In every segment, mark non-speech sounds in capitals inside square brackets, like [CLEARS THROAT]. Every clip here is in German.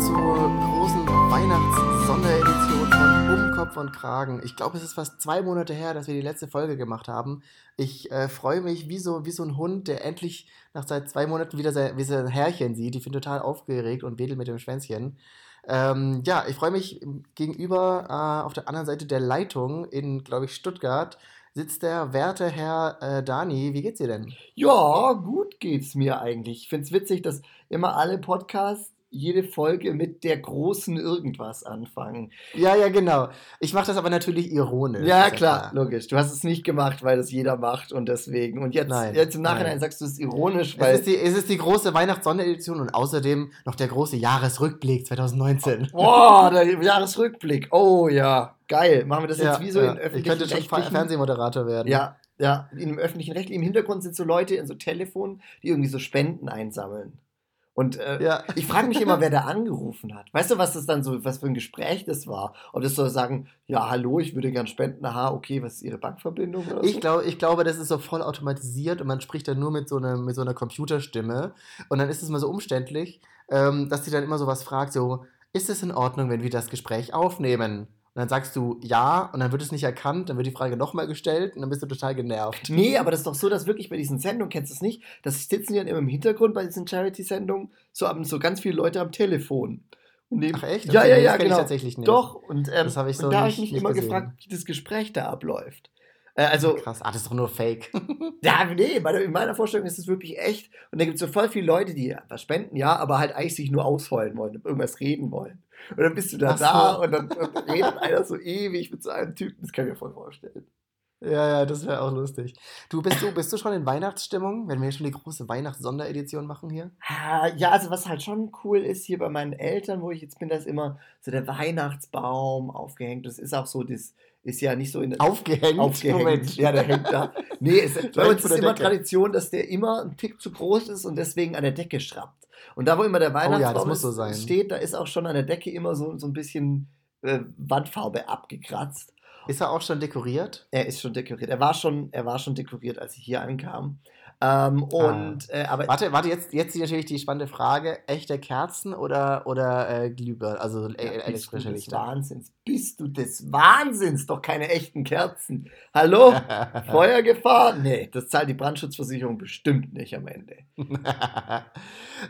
zur großen Weihnachts-Sonderedition von Um Kopf und Kragen. Ich glaube, es ist fast zwei Monate her, dass wir die letzte Folge gemacht haben. Ich äh, freue mich wie so, wie so ein Hund, der endlich nach seit zwei Monaten wieder sein, wie sein Herrchen sieht. Ich bin total aufgeregt und wedel mit dem Schwänzchen. Ähm, ja, ich freue mich gegenüber äh, auf der anderen Seite der Leitung in, glaube ich, Stuttgart sitzt der werte Herr äh, Dani. Wie geht's dir denn? Ja, gut geht's mir eigentlich. Ich finde es witzig, dass immer alle Podcasts jede Folge mit der großen Irgendwas anfangen. Ja, ja, genau. Ich mache das aber natürlich ironisch. Ja, klar, klar, logisch. Du hast es nicht gemacht, weil das jeder macht und deswegen. Und jetzt, nein, jetzt im Nachhinein nein. sagst du es ironisch, weil. Es ist die, es ist die große Weihnachts-Sonderedition und außerdem noch der große Jahresrückblick 2019. Boah, der Jahresrückblick. Oh ja, geil. Machen wir das jetzt ja, wie so ja. in öffentlichen Ich könnte schon Fernsehmoderator werden. Ja, ja. In einem öffentlichen Recht. Im Hintergrund sind so Leute in so Telefonen, die irgendwie so Spenden einsammeln. Und äh, ja. ich frage mich immer, wer da [LAUGHS] angerufen hat. Weißt du, was das dann so, was für ein Gespräch das war? Ob das soll sagen, ja, hallo, ich würde gern spenden, aha, okay, was ist Ihre Bankverbindung? Oder ich, so? glaube, ich glaube, das ist so voll automatisiert und man spricht dann nur mit so, einer, mit so einer Computerstimme. Und dann ist es mal so umständlich, ähm, dass sie dann immer so was fragt, so, ist es in Ordnung, wenn wir das Gespräch aufnehmen? Und dann sagst du ja und dann wird es nicht erkannt, dann wird die Frage nochmal gestellt und dann bist du total genervt. Nee, aber das ist doch so, dass wirklich bei diesen Sendungen, kennst du es nicht, das sitzen die dann immer im Hintergrund bei diesen Charity-Sendungen, so haben so ganz viele Leute am Telefon. Und neben, Ach echt? Ja, ja, ja, genau. Ich tatsächlich nicht. Doch, und, ähm, das ich so und da habe ich mich immer gesehen. gefragt, wie das Gespräch da abläuft. Äh, also, Krass, ah, das ist doch nur Fake. [LAUGHS] ja, nee, in meiner Vorstellung ist es wirklich echt. Und da gibt es so voll viele Leute, die was spenden, ja, aber halt eigentlich sich nur ausheulen wollen, irgendwas reden wollen. Und dann bist du da so. da und dann, und redet einer so ewig mit so einem Typen. Das kann ich mir voll vorstellen. Ja, ja, das wäre auch lustig. Du bist, du, bist du schon in Weihnachtsstimmung, wenn wir schon die große Weihnachts-Sonderedition machen hier? Ah, ja, also was halt schon cool ist hier bei meinen Eltern, wo ich jetzt bin, da ist immer so der Weihnachtsbaum aufgehängt. Das ist auch so, das ist ja nicht so in Aufgehängt? Aufgehängt. Moment. Ja, der hängt da. Nee, es, [LAUGHS] bei uns ist immer Decke. Tradition, dass der immer ein Tick zu groß ist und deswegen an der Decke schrappt. Und da, wo immer der Weihnachtsbaum oh ja, so steht, da ist auch schon an der Decke immer so, so ein bisschen äh, Wandfarbe abgekratzt. Ist er auch schon dekoriert? Er ist schon dekoriert. Er war schon, er war schon dekoriert, als ich hier ankam. Ähm, und, ah. äh, aber warte, warte, jetzt, jetzt natürlich die spannende Frage: echte Kerzen oder, oder äh, Glühbirnen, also äh, ja, elektrische Lichter? Wahnsinns. Bist du des Wahnsinns? Doch keine echten Kerzen. Hallo? [LAUGHS] Feuergefahr? Nee, das zahlt die Brandschutzversicherung bestimmt nicht am Ende. [LAUGHS]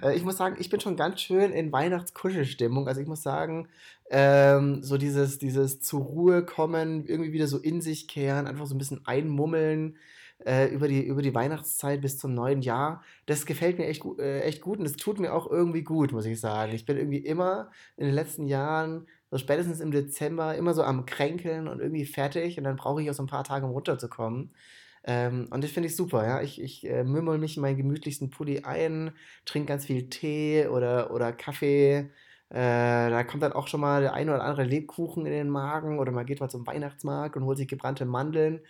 Äh, ich muss sagen, ich bin schon ganz schön in Weihnachtskuschelstimmung. Also ich muss sagen, ähm, so dieses, dieses zur Ruhe kommen, irgendwie wieder so in sich kehren, einfach so ein bisschen einmummeln äh, über, die, über die Weihnachtszeit bis zum neuen Jahr. Das gefällt mir echt, äh, echt gut und es tut mir auch irgendwie gut, muss ich sagen. Ich bin irgendwie immer in den letzten Jahren, so spätestens im Dezember, immer so am Kränkeln und irgendwie fertig und dann brauche ich auch so ein paar Tage, um runterzukommen. Ähm, und das finde ich super, ja. Ich, ich äh, mümmel mich in meinen gemütlichsten Pulli ein, trinke ganz viel Tee oder, oder Kaffee. Äh, da kommt dann auch schon mal der ein oder andere Lebkuchen in den Magen oder man geht mal zum Weihnachtsmarkt und holt sich gebrannte Mandeln.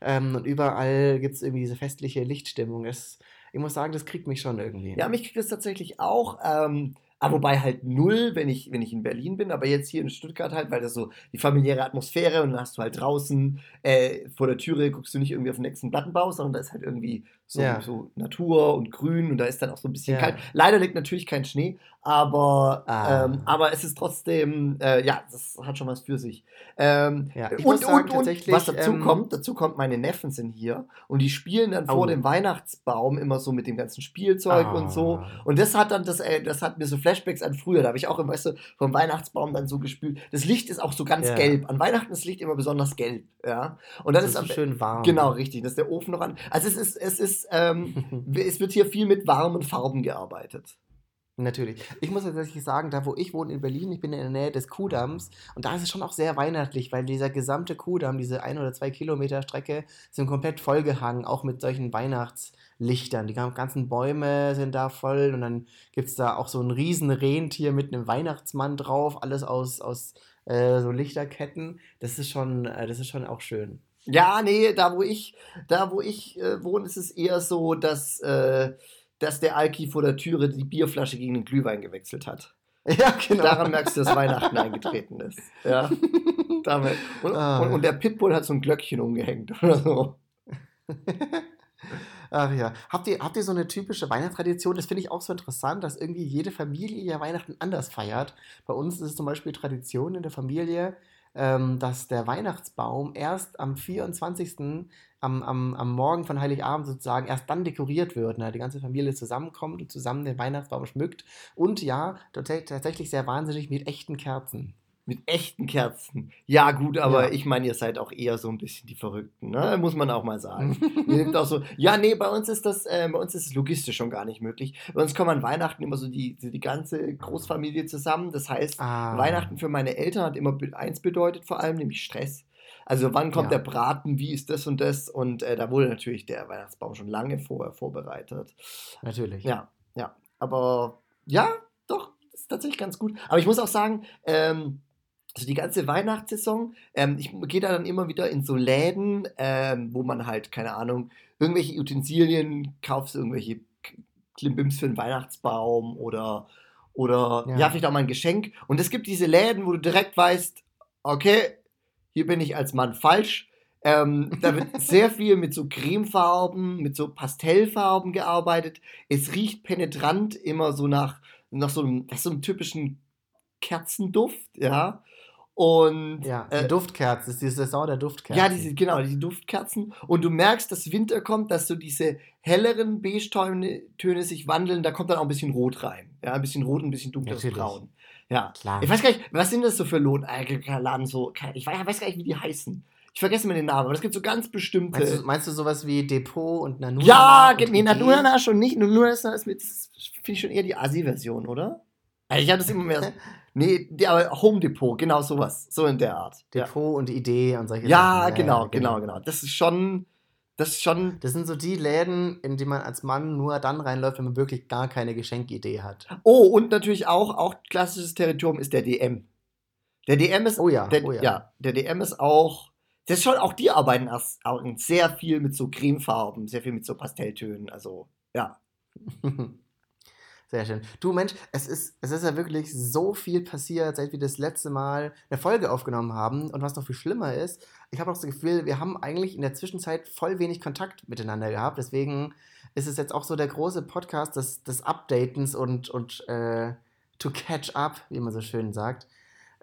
Ähm, und überall gibt es irgendwie diese festliche Lichtstimmung. Das, ich muss sagen, das kriegt mich schon irgendwie. Ja, mich kriegt das tatsächlich auch. Ähm, aber wobei halt null, wenn ich, wenn ich in Berlin bin, aber jetzt hier in Stuttgart halt, weil das so die familiäre Atmosphäre und dann hast du halt draußen äh, vor der Türe guckst du nicht irgendwie auf den nächsten Plattenbau, sondern da ist halt irgendwie so, ja. so Natur und Grün und da ist dann auch so ein bisschen ja. kalt. Leider liegt natürlich kein Schnee, aber, ah. ähm, aber es ist trotzdem, äh, ja, das hat schon was für sich. Ähm, ja, und, sagen, und, und was dazu ähm, kommt, dazu kommt, meine Neffen sind hier und die spielen dann oh. vor dem Weihnachtsbaum immer so mit dem ganzen Spielzeug ah. und so. Ah. Und das hat dann, das, äh, das hat mir so Flashbacks an früher, da habe ich auch immer, weißt du, vom Weihnachtsbaum dann so gespielt. Das Licht ist auch so ganz gelb. An Weihnachten ist das Licht immer besonders gelb, ja. Und dann das ist, ist schön warm. Genau, richtig. Das ist der Ofen noch an. Also es ist, es ist ähm, [LAUGHS] es wird hier viel mit warmen Farben gearbeitet. Natürlich. Ich muss tatsächlich sagen, da wo ich wohne in Berlin, ich bin in der Nähe des Kuhdamms und da ist es schon auch sehr weihnachtlich, weil dieser gesamte Kuhdamm, diese ein oder zwei Kilometer Strecke, sind komplett vollgehangen, auch mit solchen Weihnachtslichtern. Die ganzen Bäume sind da voll und dann gibt es da auch so ein riesen Rentier mit einem Weihnachtsmann drauf, alles aus, aus äh, so Lichterketten. Das ist schon, äh, das ist schon auch schön. Ja, nee, da wo ich, da wo ich äh, wohne, ist es eher so, dass, äh, dass der Alki vor der Türe die Bierflasche gegen den Glühwein gewechselt hat. [LAUGHS] Ja, genau. Daran merkst du, dass Weihnachten eingetreten ist. Ja. [LAUGHS] Damit. Und, ah. und, und, der Pitbull hat so ein Glöckchen umgehängt oder so. [LAUGHS] Ach ja. Habt ihr, habt ihr so eine typische Weihnachtstradition? Das finde ich auch so interessant, dass irgendwie jede Familie ja Weihnachten anders feiert. Bei uns ist es zum Beispiel Tradition in der Familie, ähm, dass der Weihnachtsbaum erst am 24. Am, am, am Morgen von Heiligabend sozusagen erst dann dekoriert wird. Ne? Die ganze Familie zusammenkommt und zusammen den Weihnachtsbaum schmückt. Und ja, tatsächlich sehr wahnsinnig mit echten Kerzen. Mit echten Kerzen. Ja, gut, aber ja. ich meine, ihr seid auch eher so ein bisschen die Verrückten, ne? Muss man auch mal sagen. [LAUGHS] ihr nehmt auch so, ja, nee, bei uns ist das, äh, bei uns ist es logistisch schon gar nicht möglich. Bei uns kommen an Weihnachten immer so die, die ganze Großfamilie zusammen. Das heißt, ah. Weihnachten für meine Eltern hat immer eins bedeutet, vor allem, nämlich Stress. Also wann kommt ja. der Braten, wie ist das und das? Und äh, da wurde natürlich der Weihnachtsbaum schon lange vorher vorbereitet. Natürlich. Ja, ja. Aber ja, doch, ist tatsächlich ganz gut. Aber ich muss auch sagen, ähm, also die ganze Weihnachtssaison, ähm, ich gehe da dann immer wieder in so Läden, ähm, wo man halt, keine Ahnung, irgendwelche Utensilien kaufst, irgendwelche Klimbims für den Weihnachtsbaum oder, oder ja. ja, vielleicht auch mal ein Geschenk. Und es gibt diese Läden, wo du direkt weißt, okay, hier bin ich als Mann falsch. Ähm, da wird [LAUGHS] sehr viel mit so Cremefarben, mit so Pastellfarben gearbeitet. Es riecht penetrant immer so nach, nach so einem, so einem typischen Kerzenduft, ja. Und, ja, die äh, Duftkerzen, ist die Saison der Duftkerzen. Ja, diese, genau, die Duftkerzen. Und du merkst, dass Winter kommt, dass so diese helleren Beige-Töne sich wandeln, da kommt dann auch ein bisschen Rot rein. Ja, ein bisschen Rot, ein bisschen dunkles Natürlich. Braun. Ja, klar. Ich weiß gar nicht, was sind das so für Lohnladen? So, ich weiß gar nicht, wie die heißen. Ich vergesse mir den Namen, aber es gibt so ganz bestimmte. Meinst du, meinst du sowas wie Depot und Nanuna? Ja, nee, Nanuna schon nicht. Nanuna ist, ist, ist finde ich schon eher die Asi-Version, oder? Also ich habe das immer mehr. [LAUGHS] Nee, aber Home Depot, genau sowas. So in der Art. Depot ja. und Idee und solche ja, Sachen. Genau, ja, genau, genau, genau. Das ist schon. Das ist schon. Das sind so die Läden, in die man als Mann nur dann reinläuft, wenn man wirklich gar keine Geschenkidee hat. Oh, und natürlich auch, auch klassisches Territorium ist der DM. Der DM ist. Oh ja, der, oh ja. ja. Der DM ist auch. Das ist schon, auch die arbeiten erst sehr viel mit so Cremefarben, sehr viel mit so Pastelltönen. Also, ja. [LAUGHS] Sehr schön. Du Mensch, es ist, es ist ja wirklich so viel passiert, seit wir das letzte Mal eine Folge aufgenommen haben. Und was noch viel schlimmer ist, ich habe auch das Gefühl, wir haben eigentlich in der Zwischenzeit voll wenig Kontakt miteinander gehabt. Deswegen ist es jetzt auch so der große Podcast des, des Updatens und, und äh, to catch up, wie man so schön sagt.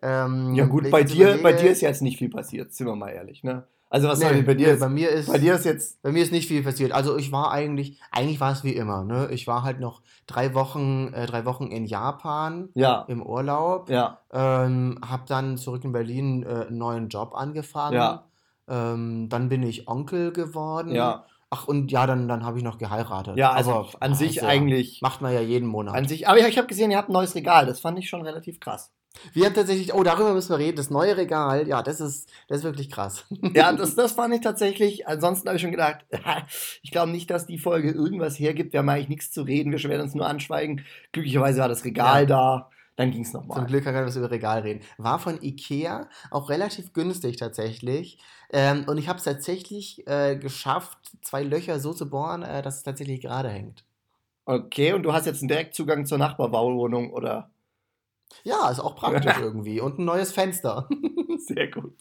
Ähm, ja gut, bei dir, überlege, bei dir ist jetzt nicht viel passiert, sind wir mal ehrlich, ne? Also was nee, soll ich bei dir? Nee, bei mir ist bei dir ist jetzt bei mir ist nicht viel passiert. Also ich war eigentlich eigentlich war es wie immer. Ne? Ich war halt noch drei Wochen äh, drei Wochen in Japan ja. im Urlaub. Ja. Ähm, hab dann zurück in Berlin äh, einen neuen Job angefangen. Ja. Ähm, dann bin ich Onkel geworden. Ja. Ach und ja, dann, dann habe ich noch geheiratet. Ja, also aber, an sich ja, eigentlich macht man ja jeden Monat. An sich, aber ich, ich habe gesehen, ihr habt ein neues Regal. Das fand ich schon relativ krass. Wir haben tatsächlich, oh, darüber müssen wir reden, das neue Regal, ja, das ist, das ist wirklich krass. Ja, das, das fand ich tatsächlich, ansonsten habe ich schon gedacht, [LAUGHS] ich glaube nicht, dass die Folge irgendwas hergibt, wir haben eigentlich nichts zu reden, wir werden uns nur anschweigen. Glücklicherweise war das Regal ja. da, dann ging es nochmal. Zum Glück kann man was über Regal reden. War von Ikea, auch relativ günstig tatsächlich. Ähm, und ich habe es tatsächlich äh, geschafft, zwei Löcher so zu bohren, äh, dass es tatsächlich gerade hängt. Okay, und du hast jetzt einen Direktzugang zur Nachbarbauwohnung, oder? Ja, ist auch praktisch irgendwie. Und ein neues Fenster. [LAUGHS] Sehr gut.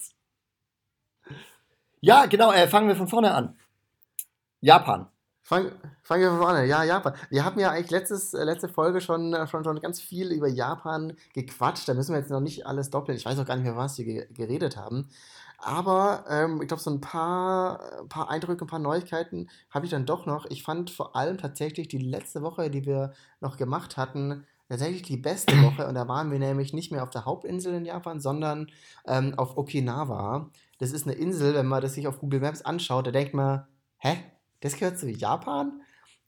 Ja, genau, äh, fangen wir von vorne an. Japan. Fangen fang wir von vorne, ja, Japan. Wir haben ja eigentlich letztes, äh, letzte Folge schon, äh, schon, schon ganz viel über Japan gequatscht. Da müssen wir jetzt noch nicht alles doppeln. Ich weiß auch gar nicht mehr, was wir geredet haben. Aber ähm, ich glaube, so ein paar, paar Eindrücke, ein paar Neuigkeiten habe ich dann doch noch. Ich fand vor allem tatsächlich die letzte Woche, die wir noch gemacht hatten, tatsächlich die beste Woche und da waren wir nämlich nicht mehr auf der Hauptinsel in Japan, sondern ähm, auf Okinawa. Das ist eine Insel, wenn man das sich auf Google Maps anschaut, da denkt man, hä, das gehört zu Japan?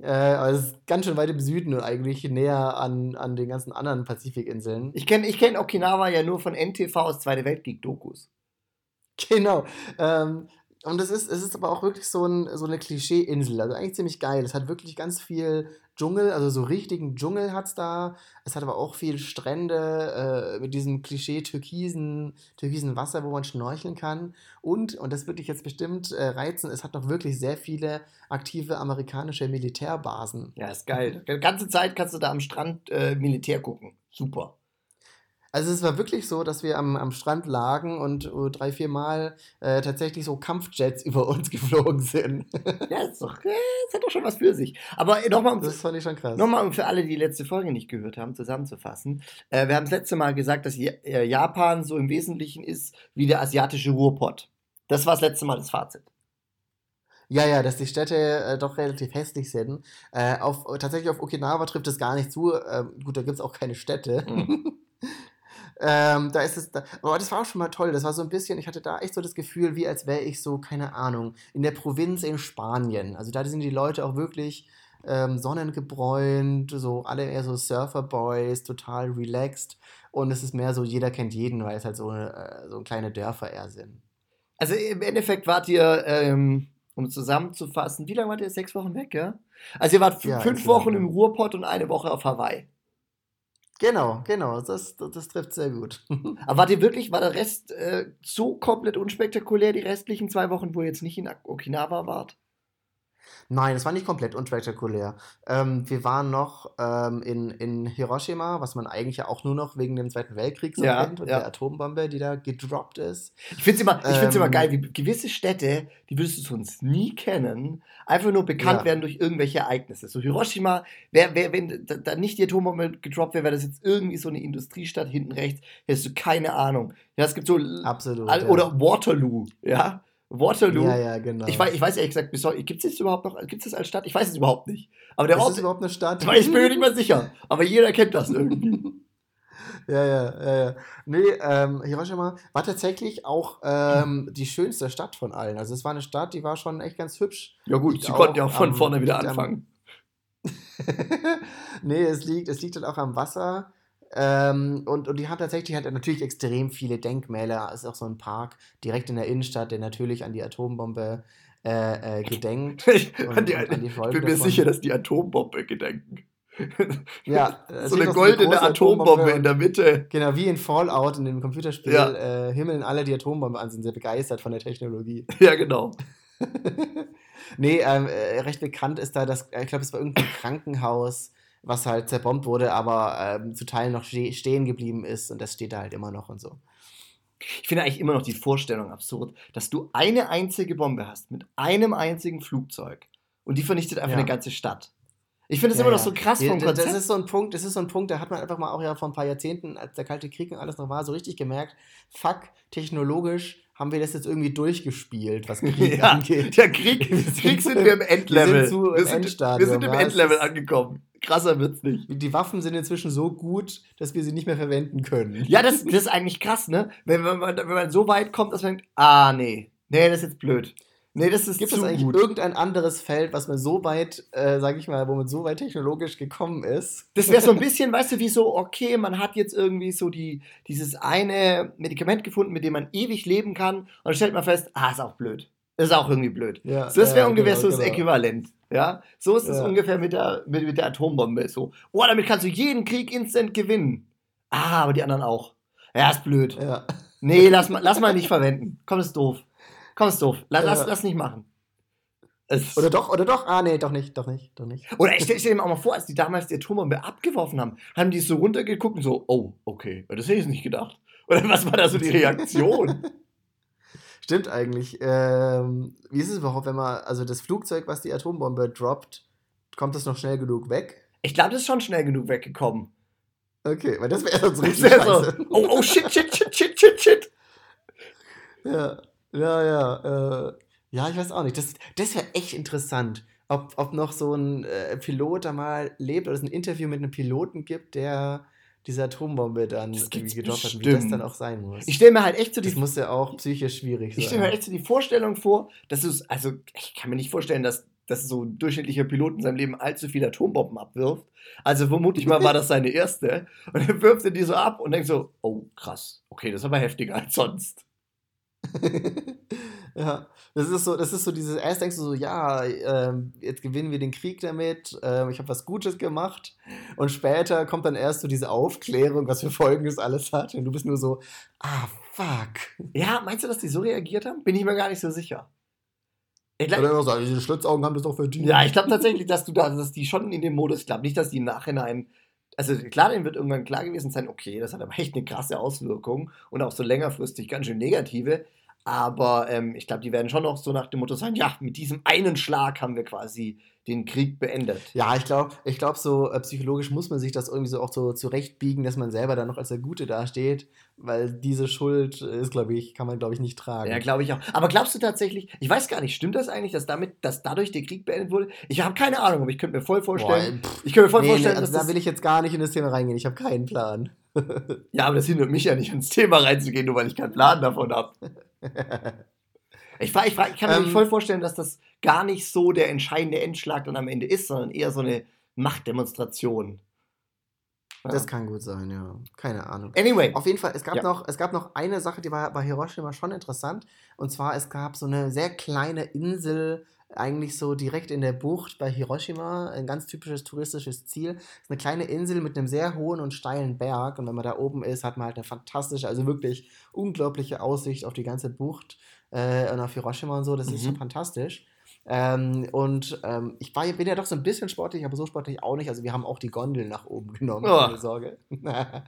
Äh, ist ganz schön weit im Süden und eigentlich näher an, an den ganzen anderen Pazifikinseln. Ich kenne ich kenn Okinawa ja nur von NTV aus Zweite Weltkrieg-Dokus. [LAUGHS] Genau. Ähm, und es ist, es ist aber auch wirklich so, ein, so eine Klischee-Insel. Also eigentlich ziemlich geil. Es hat wirklich ganz viel Dschungel, also so richtigen Dschungel hat es da. Es hat aber auch viel Strände äh, mit diesem Klischee-türkisen türkisen Wasser, wo man schnorcheln kann. Und, und das würde ich jetzt bestimmt äh, reizen, es hat noch wirklich sehr viele aktive amerikanische Militärbasen. Ja, ist geil. Die ganze Zeit kannst du da am Strand äh, Militär gucken. Super. Also es war wirklich so, dass wir am, am Strand lagen und uh, drei, vier Mal äh, tatsächlich so Kampfjets [LAUGHS] über uns geflogen sind. ja, ist doch, äh, das hat doch schon was für sich. Aber äh, nochmal, um, das fand ich schon krass. Nochmal, um für alle, die die letzte Folge nicht gehört haben, zusammenzufassen. Äh, wir haben das letzte Mal gesagt, dass äh, Japan so im Wesentlichen ist wie der asiatische Ruhrpott. Das war das letzte Mal das Fazit. Ja, ja, dass die Städte äh, doch relativ hässlich sind. Äh, auf, tatsächlich auf Okinawa trifft es gar nicht zu. Ähm, gut, da gibt es auch keine Städte. Mhm. Ähm, da ist es, da, aber das war auch schon mal toll. Das war so ein bisschen, ich hatte da echt so das Gefühl, wie als wäre ich so, keine Ahnung, in der Provinz in Spanien. Also da sind die Leute auch wirklich ähm, sonnengebräunt, so alle eher so Surferboys, total relaxed. Und es ist mehr so, jeder kennt jeden, weil es halt so, äh, so kleine Dörfer eher sind. Also im Endeffekt wart ihr ähm, um zusammenzufassen, wie lange wart ihr? Sechs Wochen weg, ja? Also ihr wart ja, fünf Wochen im Ruhrpott und eine Woche auf Hawaii. Genau, genau, das, das trifft sehr gut. [LAUGHS] Aber wart ihr wirklich, war der Rest äh, so komplett unspektakulär, die restlichen zwei Wochen, wo ihr jetzt nicht in Okinawa wart? Nein, es war nicht komplett unspektakulär. Ähm, wir waren noch ähm, in, in Hiroshima, was man eigentlich ja auch nur noch wegen dem Zweiten Weltkrieg so ja, kennt und ja. der Atombombe, die da gedroppt ist. Ich finde es immer, ähm, immer geil, wie gewisse Städte, die würdest du sonst nie kennen, einfach nur bekannt ja. werden durch irgendwelche Ereignisse. So Hiroshima, wär, wär, wenn da nicht die Atombombe gedroppt wäre, wäre das jetzt irgendwie so eine Industriestadt hinten rechts, hättest du keine Ahnung. Ja, es gibt so. Absolut. Oder Waterloo, ja. Waterloo. Ja, ja, genau. Ich weiß, ich weiß ehrlich gesagt, gibt es das überhaupt noch? Gibt es das als Stadt? Ich weiß es überhaupt nicht. Aber der ist Ort. Ist überhaupt eine Stadt? [LAUGHS] Ich bin mir nicht mal sicher. Aber jeder kennt das irgendwie. [LAUGHS] ja, ja, ja, ja. Nee, ähm, Hiroshima war tatsächlich auch ähm, die schönste Stadt von allen. Also es war eine Stadt, die war schon echt ganz hübsch. Ja gut, sie konnten ja auch von vorne wieder anfangen. [LAUGHS] nee, es liegt, es liegt halt auch am Wasser. Ähm, und, und die hat tatsächlich hat natürlich extrem viele Denkmäler. Es ist auch so ein Park direkt in der Innenstadt, der natürlich an die Atombombe äh, äh, gedenkt. [LAUGHS] ich, und, die, und die bin mir davon. sicher, dass die Atombombe gedenken. [LAUGHS] Ja, [LAUGHS] so eine goldene Atombombe, Atombombe, in der Mitte. Genau, wie in Fallout, in dem Computerspiel, ja. äh, himmeln alle die Atombombe an, sind sehr begeistert von der Technologie. Ja, genau. nee, ähm, äh, recht bekannt ist da, dass, ich glaube, es war irgendein Krankenhaus, was halt zerbombt wurde, aber ähm, zu Teilen noch stehen geblieben ist und das steht da halt immer noch und so. Ich finde eigentlich immer noch die Vorstellung absurd, dass du eine einzige Bombe hast mit einem einzigen Flugzeug und die vernichtet einfach ja. eine ganze Stadt. Ich finde es ja, immer noch so krass vom Konzept. Das ist so ein Punkt, das ist so ein Punkt, da hat man einfach mal auch ja vor ein paar Jahrzehnten, als der Kalte Krieg und alles noch war, so richtig gemerkt, fuck, technologisch haben wir das jetzt irgendwie durchgespielt, was [LAUGHS] Krieg ja, angeht. Der Krieg, [LAUGHS] Krieg sind wir im Endlevel. Wir sind, wir sind, wir sind im Endlevel angekommen. Krasser wird's nicht. Die Waffen sind inzwischen so gut, dass wir sie nicht mehr verwenden können. Ja, das, das ist eigentlich krass, ne? Wenn, wenn, man, wenn man so weit kommt, dass man denkt, ah, nee, nee, das ist jetzt blöd. Nee, das ist Gibt es eigentlich gut. irgendein anderes Feld, was man so weit, äh, sag ich mal, wo man so weit technologisch gekommen ist? Das wäre so ein bisschen, weißt du, wie so, okay, man hat jetzt irgendwie so die, dieses eine Medikament gefunden, mit dem man ewig leben kann, und dann stellt man fest, ah, ist auch blöd. Ist auch irgendwie blöd. Ja, so, das wäre ja, ungefähr genau, so das genau. Äquivalent. Ja, so ist es ja. ungefähr mit der, mit, mit der Atombombe. So, oh, damit kannst du jeden Krieg instant gewinnen. Ah, aber die anderen auch. Ja, ist blöd. Ja. Nee, lass mal, lass mal nicht verwenden. Komm, ist doof. Komm, ist doof. Lass, lass, lass nicht machen. Es oder doch, oder doch? Ah, nee, doch nicht, doch nicht, doch nicht. Oder ich stell, stell dir auch mal vor, als die damals die Atombombe abgeworfen haben, haben die so runtergeguckt und so, oh, okay, das hätte ich nicht gedacht. Oder was war da so die Reaktion? [LAUGHS] Stimmt eigentlich. Ähm, wie ist es überhaupt, wenn man, also das Flugzeug, was die Atombombe droppt, kommt das noch schnell genug weg? Ich glaube, das ist schon schnell genug weggekommen. Okay, weil das wäre sonst richtig scheiße. So, oh, oh, shit, shit, shit, shit, shit, shit. Ja, ja, ja. Äh, ja, ich weiß auch nicht. Das, das wäre echt interessant, ob, ob noch so ein äh, Pilot da mal lebt oder es ein Interview mit einem Piloten gibt, der diese Atombombe dann irgendwie gedroppt hat, wie das dann auch sein muss. Ich stelle mir halt echt so die. Das muss ja auch psychisch schwierig sein. Ich stelle mir echt so die Vorstellung vor, dass es, also ich kann mir nicht vorstellen, dass, dass so ein durchschnittlicher Pilot in seinem Leben allzu viele Atombomben abwirft. Also vermutlich mal war das seine erste. Und dann wirft er die so ab und denkt so, oh krass, okay, das ist aber heftiger als sonst. [LAUGHS] Ja, das ist so, das ist so dieses, erst denkst du so, ja, ähm, jetzt gewinnen wir den Krieg damit, ähm, ich habe was Gutes gemacht und später kommt dann erst so diese Aufklärung, was für Folgen das alles hat und du bist nur so, ah, fuck. Ja, meinst du, dass die so reagiert haben? Bin ich mir gar nicht so sicher. Ich glaub, auch sagen, diese Schlitzaugen haben das doch verdient. Ja, ich glaube tatsächlich, dass du da, dass die schon in dem Modus, ich glaube nicht, dass die im Nachhinein also klar, denen wird irgendwann klar gewesen sein, okay, das hat aber echt eine krasse Auswirkung und auch so längerfristig ganz schön negative. Aber ähm, ich glaube, die werden schon noch so nach dem Motto sein, ja, mit diesem einen Schlag haben wir quasi den Krieg beendet. Ja, ich glaube, ich glaub, so äh, psychologisch muss man sich das irgendwie so auch so zurechtbiegen, dass man selber dann noch als der Gute dasteht, weil diese Schuld ist, glaube ich, kann man, glaube ich, nicht tragen. Ja, glaube ich auch. Aber glaubst du tatsächlich, ich weiß gar nicht, stimmt das eigentlich, dass damit, dass dadurch der Krieg beendet wurde? Ich habe keine Ahnung, aber ich könnte mir voll vorstellen, Boah, pff, ich könnte mir voll nee, vorstellen, nee, also dass da will ich jetzt gar nicht in das Thema reingehen. Ich habe keinen Plan. [LAUGHS] Ja, aber das hindert mich ja nicht, ins Thema reinzugehen, nur weil ich keinen Plan davon habe. [LAUGHS] [LAUGHS] Ich, frag, ich, frag, ich kann mir Ähm. voll vorstellen, dass das gar nicht so der entscheidende Endschlag dann am Ende ist, sondern eher so eine Machtdemonstration. Ja. Das kann gut sein, ja. Keine Ahnung. Anyway, Auf jeden Fall, es gab, Ja. noch, es gab noch eine Sache, die war bei Hiroshima schon interessant. Und zwar, es gab so eine sehr kleine Insel, eigentlich so direkt in der Bucht bei Hiroshima. Ein ganz typisches touristisches Ziel. Es ist eine kleine Insel mit einem sehr hohen und steilen Berg. Und wenn man da oben ist, hat man halt eine fantastische, also wirklich unglaubliche Aussicht auf die ganze Bucht äh, und auf Hiroshima und so. Das ist Mhm. schon fantastisch. Ähm, und ähm, ich war, bin ja doch so ein bisschen sportlich, aber so sportlich auch nicht. Also wir haben auch die Gondel nach oben genommen, Oh. keine Sorge. [LAUGHS]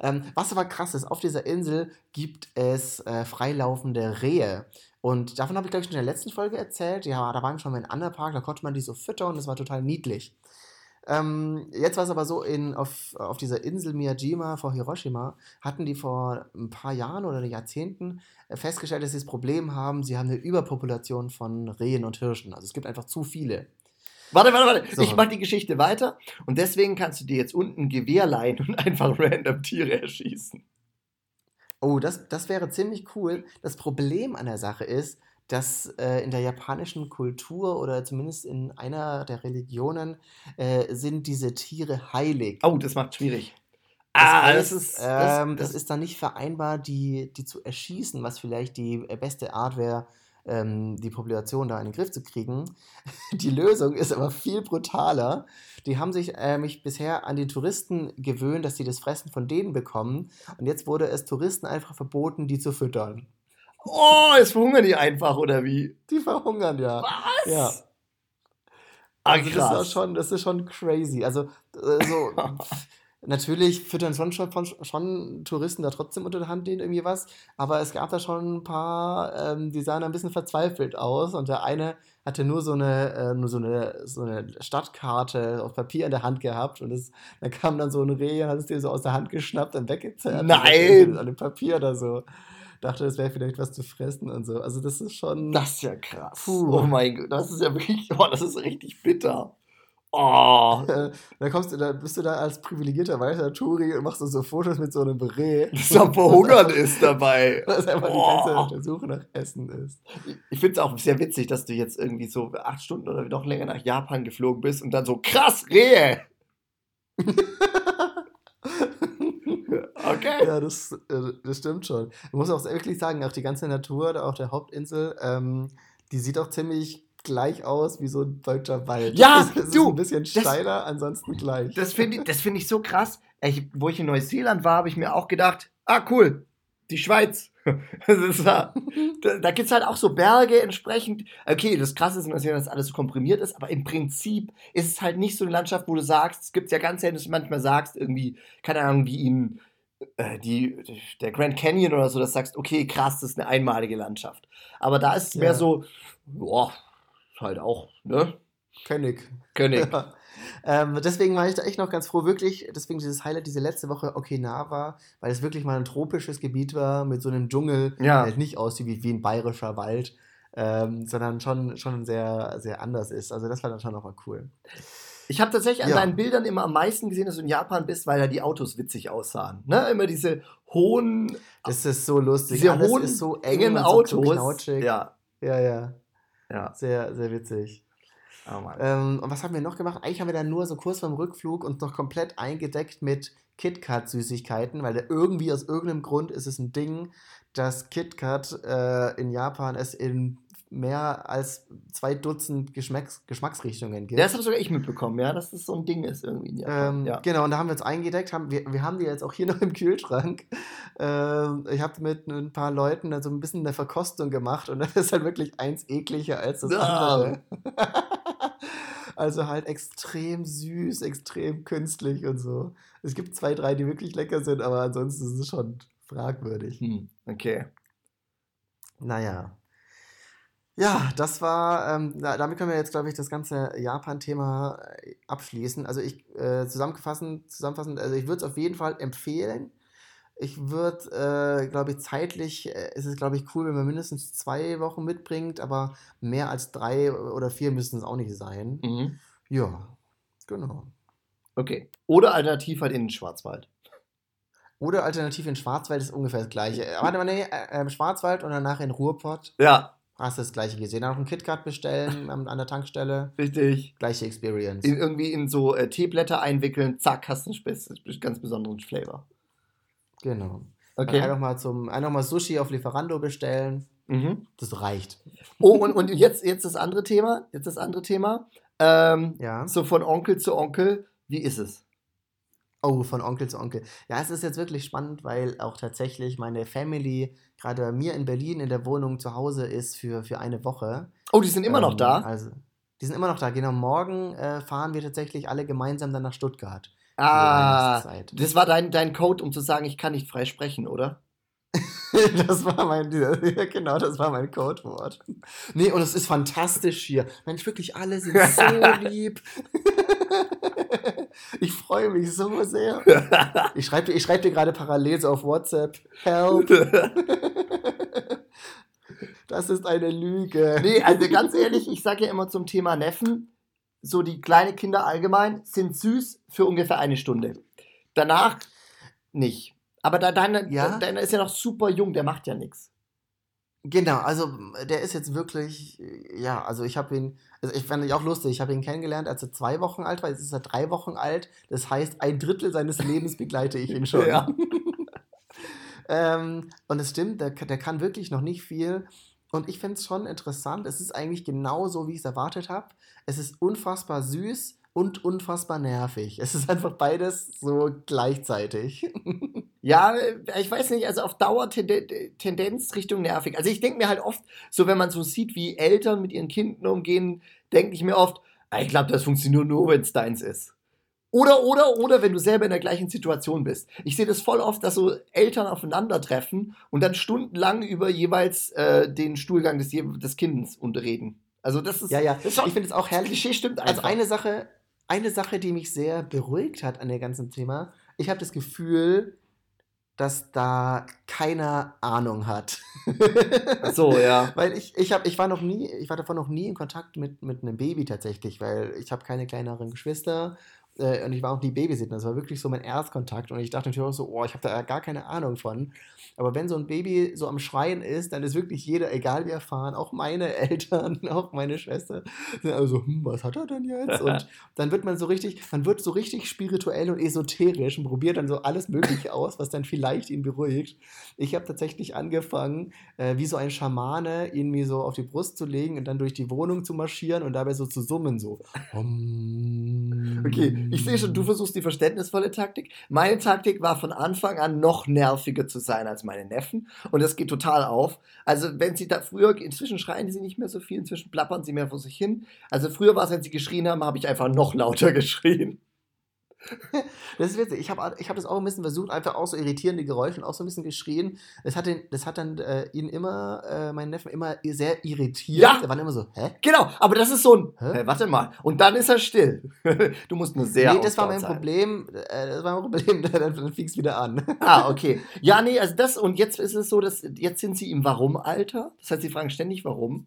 ähm, was aber krass ist, auf dieser Insel gibt es äh, freilaufende Rehe. Und davon habe ich, glaube ich, schon in der letzten Folge erzählt. Ja, da waren wir schon mal in Anderpark, da konnte man die so füttern, das war total niedlich. Ähm, jetzt war es aber so, in, auf, auf dieser Insel Miyajima vor Hiroshima hatten die vor ein paar Jahren oder Jahrzehnten äh, festgestellt, dass sie das Problem haben, sie haben eine Überpopulation von Rehen und Hirschen. Also es gibt einfach zu viele. warte, warte, warte. So. Ich mache die Geschichte weiter und deswegen kannst du dir jetzt unten ein Gewehr leihen und [LAUGHS] einfach random Tiere erschießen. Oh, das, das wäre ziemlich cool. Das Problem an der Sache ist, dass äh, in der japanischen Kultur oder zumindest in einer der Religionen äh, sind diese Tiere heilig. Oh, das macht schwierig. Das ah, heißt, das ist. Ähm, das, das, ist dann nicht vereinbar, die, die zu erschießen, was vielleicht die beste Art wäre, ähm, die Population da in den Griff zu kriegen. [LAUGHS] Die Lösung ist aber viel brutaler. Die haben sich äh, mich bisher an die Touristen gewöhnt, dass sie das Fressen von denen bekommen. Und jetzt wurde es Touristen einfach verboten, die zu füttern. oh, jetzt verhungern die einfach, oder wie? Die verhungern ja. Was? Ja. Ah, Also das, war krass. schon, das ist schon crazy. Also, äh, so, [LAUGHS] natürlich füttern schon, schon, schon Touristen da trotzdem unter der Hand denen irgendwie was, aber es gab da schon ein paar, ähm, die sahen ein bisschen verzweifelt aus und der eine hatte nur so eine, äh, nur so eine, so eine Stadtkarte auf Papier in der Hand gehabt und es, da kam dann so ein Reh und hat es dir so aus der Hand geschnappt und weggezerrt. Nein! An dem Papier oder so. Dachte, das wäre vielleicht was zu fressen und so. Also das ist schon. Das ist ja krass. Puh. Oh mein Gott, das ist ja wirklich, oh, das ist richtig bitter. Oh, [LAUGHS] da kommst du, da bist du da als privilegierter weißer Touri und machst so Fotos mit so einem Reh. das am Verhungern ist dabei. [LAUGHS] Das einfach die Oh. ganze auf der Suche nach Essen ist. Ich finde es auch sehr witzig, dass du jetzt irgendwie so acht Stunden oder noch länger nach Japan geflogen bist und dann so krass Rehe. [LAUGHS] Okay. Ja, das, äh, das stimmt schon. Man muss auch wirklich sagen, auch die ganze Natur da auf der Hauptinsel, ähm, die sieht auch ziemlich gleich aus wie so ein deutscher Wald. Ja, es ist du, ein bisschen das- steiler, ansonsten gleich. Das finde ich, das find ich so krass. Ich, wo ich in Neuseeland war, habe ich mir auch gedacht, ah cool, die Schweiz. [LAUGHS] Das ist, da da, gibt es halt auch so Berge entsprechend. Okay, das Krasse ist in Neuseeland, dass alles so komprimiert ist, aber im Prinzip ist es halt nicht so eine Landschaft, wo du sagst, es gibt ja ganz selten, dass du manchmal sagst, irgendwie, keine Ahnung, wie in äh, die, der Grand Canyon oder so, dass du sagst, okay, krass, das ist eine einmalige Landschaft. Aber da ist es mehr Ja. so, boah, halt auch, ne? König. König. [LAUGHS] Ähm, deswegen war ich da echt noch ganz froh, wirklich, deswegen dieses Highlight, diese letzte Woche Okinawa, weil es wirklich mal ein tropisches Gebiet war mit so einem Dschungel, Ja. der halt nicht aussieht wie, wie ein bayerischer Wald, ähm, sondern schon, schon sehr, sehr anders ist. Also das war dann schon nochmal cool. Ich habe tatsächlich an Ja. deinen Bildern immer am meisten gesehen, dass du in Japan bist, weil da die Autos witzig aussahen. Ne? Immer diese hohen, Das ist so lustig. diese Alles hohen, ist so eng engen Autos. so ja, ja, ja. Ja. Sehr, sehr witzig. Oh Mann. Ähm, und was haben wir noch gemacht? Eigentlich haben wir dann nur so kurz vorm Rückflug uns noch komplett eingedeckt mit KitKat-Süßigkeiten, weil irgendwie aus irgendeinem Grund ist es ein Ding, dass KitKat äh, in Japan es in mehr als zwei Dutzend Geschmacks Geschmacksrichtungen gibt. Das habe sogar ich mitbekommen, ja, dass das so ein Ding ist irgendwie in Japan. Ähm, ja. Genau, und da haben wir uns eingedeckt. Haben, wir, wir haben die jetzt auch hier [LAUGHS] noch im Kühlschrank. Ähm, ich habe mit ein paar Leuten dann so ein bisschen eine Verkostung gemacht und [LAUGHS] das ist halt wirklich eins ekliger als das Ah. andere. [LAUGHS] Also halt extrem süß, extrem künstlich und so. Es gibt zwei, drei, die wirklich lecker sind, aber ansonsten ist es schon fragwürdig. Hm, okay. Naja. Ja, das war, ähm, da, damit können wir jetzt, glaube ich, das ganze Japan-Thema äh, abschließen. Also ich äh, zusammenfassend, zusammenfassend, also ich würde es auf jeden Fall empfehlen. Ich würde, äh, glaube ich, zeitlich äh, ist es, glaube ich, cool, wenn man mindestens zwei Wochen mitbringt, aber mehr als drei oder vier müssen es auch nicht sein. Mhm. Ja, genau. Okay. Oder alternativ halt in den Schwarzwald. Oder alternativ in Schwarzwald ist ungefähr das gleiche. Äh, Warte mal, nee, äh, äh, Schwarzwald und danach in Ruhrpott Ja, hast du das gleiche gesehen. Dann noch ein KitKat bestellen an, [LAUGHS] an der Tankstelle. richtig. Gleiche Experience. In, irgendwie in so äh, Teeblätter einwickeln, zack, hast du einen ganz besonderen Flavor. Genau. Okay. Einfach mal zum, einfach mal Sushi auf Lieferando bestellen. Mhm. Das reicht. Oh, und, und jetzt, jetzt das andere Thema. Jetzt das andere Thema. Ähm, Ja. So von Onkel zu Onkel, wie ist es? Oh, von Onkel zu Onkel. Ja, es ist jetzt wirklich spannend, weil auch tatsächlich meine Family gerade bei mir in Berlin in der Wohnung zu Hause ist für, für eine Woche. Oh, die sind immer noch Ähm, da? Also, die sind immer noch da. Genau, morgen äh, fahren wir tatsächlich alle gemeinsam dann nach Stuttgart. Ah, das war dein, dein Code, um zu sagen, ich kann nicht frei sprechen, oder? [LAUGHS] Das war mein, [LAUGHS] genau, das war mein Codewort. Nee, und es ist fantastisch hier. Mensch, wirklich, alle sind [LAUGHS] so lieb. Ich freue mich so sehr. [LAUGHS] Ich schreibe dir, ich schreib dir gerade parallel so auf WhatsApp. Help, [LAUGHS] das ist eine Lüge. nee, also [LAUGHS] ganz ehrlich, ich sage ja immer zum Thema Neffen, so die kleinen Kinder allgemein sind süß für ungefähr eine Stunde. Danach nicht. Aber da deine, Ja? deiner ist ja noch super jung, der macht ja nichts. Genau, also der ist jetzt wirklich, ja, also ich habe ihn, also ich fand ihn auch lustig, ich habe ihn kennengelernt, als er zwei Wochen alt war, jetzt ist er drei Wochen alt, das heißt, ein Drittel seines Lebens begleite ich ihn schon. [LAUGHS] Ja. [LAUGHS] ähm, und es stimmt, der, der kann wirklich noch nicht viel. Und ich finde es schon interessant. Es ist eigentlich genau so, wie ich es erwartet habe. Es ist unfassbar süß und unfassbar nervig. Es ist einfach beides so gleichzeitig. [LAUGHS] Ja, äh, ich weiß nicht, also auf Dauer Tende Tendenz Richtung nervig. Also ich denke mir halt oft, so wenn man so sieht, wie Eltern mit ihren Kindern umgehen, denke ich mir oft, ah, ich glaube, das funktioniert nur, wenn es deins ist. Oder, oder, oder wenn du selber in der gleichen Situation bist. Ich sehe das voll oft, dass so Eltern aufeinandertreffen und dann stundenlang über jeweils äh, den Stuhlgang des, des Kindes unterreden. Also das ist, Ja, ja. das ist Ich finde es auch herrlich. Klischee stimmt Also einfach. eine Sache, eine Sache, die mich sehr beruhigt hat an dem ganzen Thema, ich habe das Gefühl, dass da keiner Ahnung hat. Ach so, ja. [LAUGHS] Weil ich, ich, hab, ich war noch nie, ich war davon noch nie in Kontakt mit, mit einem Baby tatsächlich, weil ich habe keine kleineren Geschwister äh, und ich war auch nie Babysitten. Das war wirklich so mein Erstkontakt und ich dachte natürlich auch so, oh, ich habe da gar keine Ahnung von. Aber wenn so ein Baby so am Schreien ist, dann ist wirklich jeder, egal wie erfahren, auch meine [LAUGHS] Eltern, auch meine Schwester, sind also, hm, was hat er denn jetzt? Und [LAUGHS] dann wird man so richtig, man wird so richtig spirituell und esoterisch und probiert dann so alles Mögliche aus, was dann vielleicht ihn beruhigt. Ich habe tatsächlich angefangen, äh, wie so ein Schamane, ihn mir so auf die Brust zu legen und dann durch die Wohnung zu marschieren und dabei so zu summen, so. Om. [LAUGHS] Okay, ich sehe schon, du versuchst die verständnisvolle Taktik. Meine Taktik war von Anfang an noch nerviger zu sein als meine Neffen. Und das geht total auf. Also, wenn sie da früher, inzwischen schreien sie nicht mehr so viel, inzwischen plappern sie mehr vor sich hin. Also, früher war es, wenn sie geschrien haben, habe ich einfach noch lauter [LAUGHS] geschrien. [LAUGHS] Das ist witzig. Ich habe ich hab das auch ein bisschen versucht, einfach auch so irritierende Geräusche und auch so ein bisschen geschrien. Das hat, den, das hat dann äh, ihn immer, äh, meinen Neffen, immer sehr irritiert. Ja. Er war immer so, hä? Genau, aber das ist so ein. Hä? Warte mal. Und dann ist er still. [LAUGHS] du musst nur sehr nee, das war mein sein. Problem. Äh, das war mein Problem. [LAUGHS] dann dann fing es wieder an. Ah, okay. Ja, nee, also das, und jetzt ist es so, dass jetzt sind sie im Warum-Alter. Das heißt, sie fragen ständig, warum.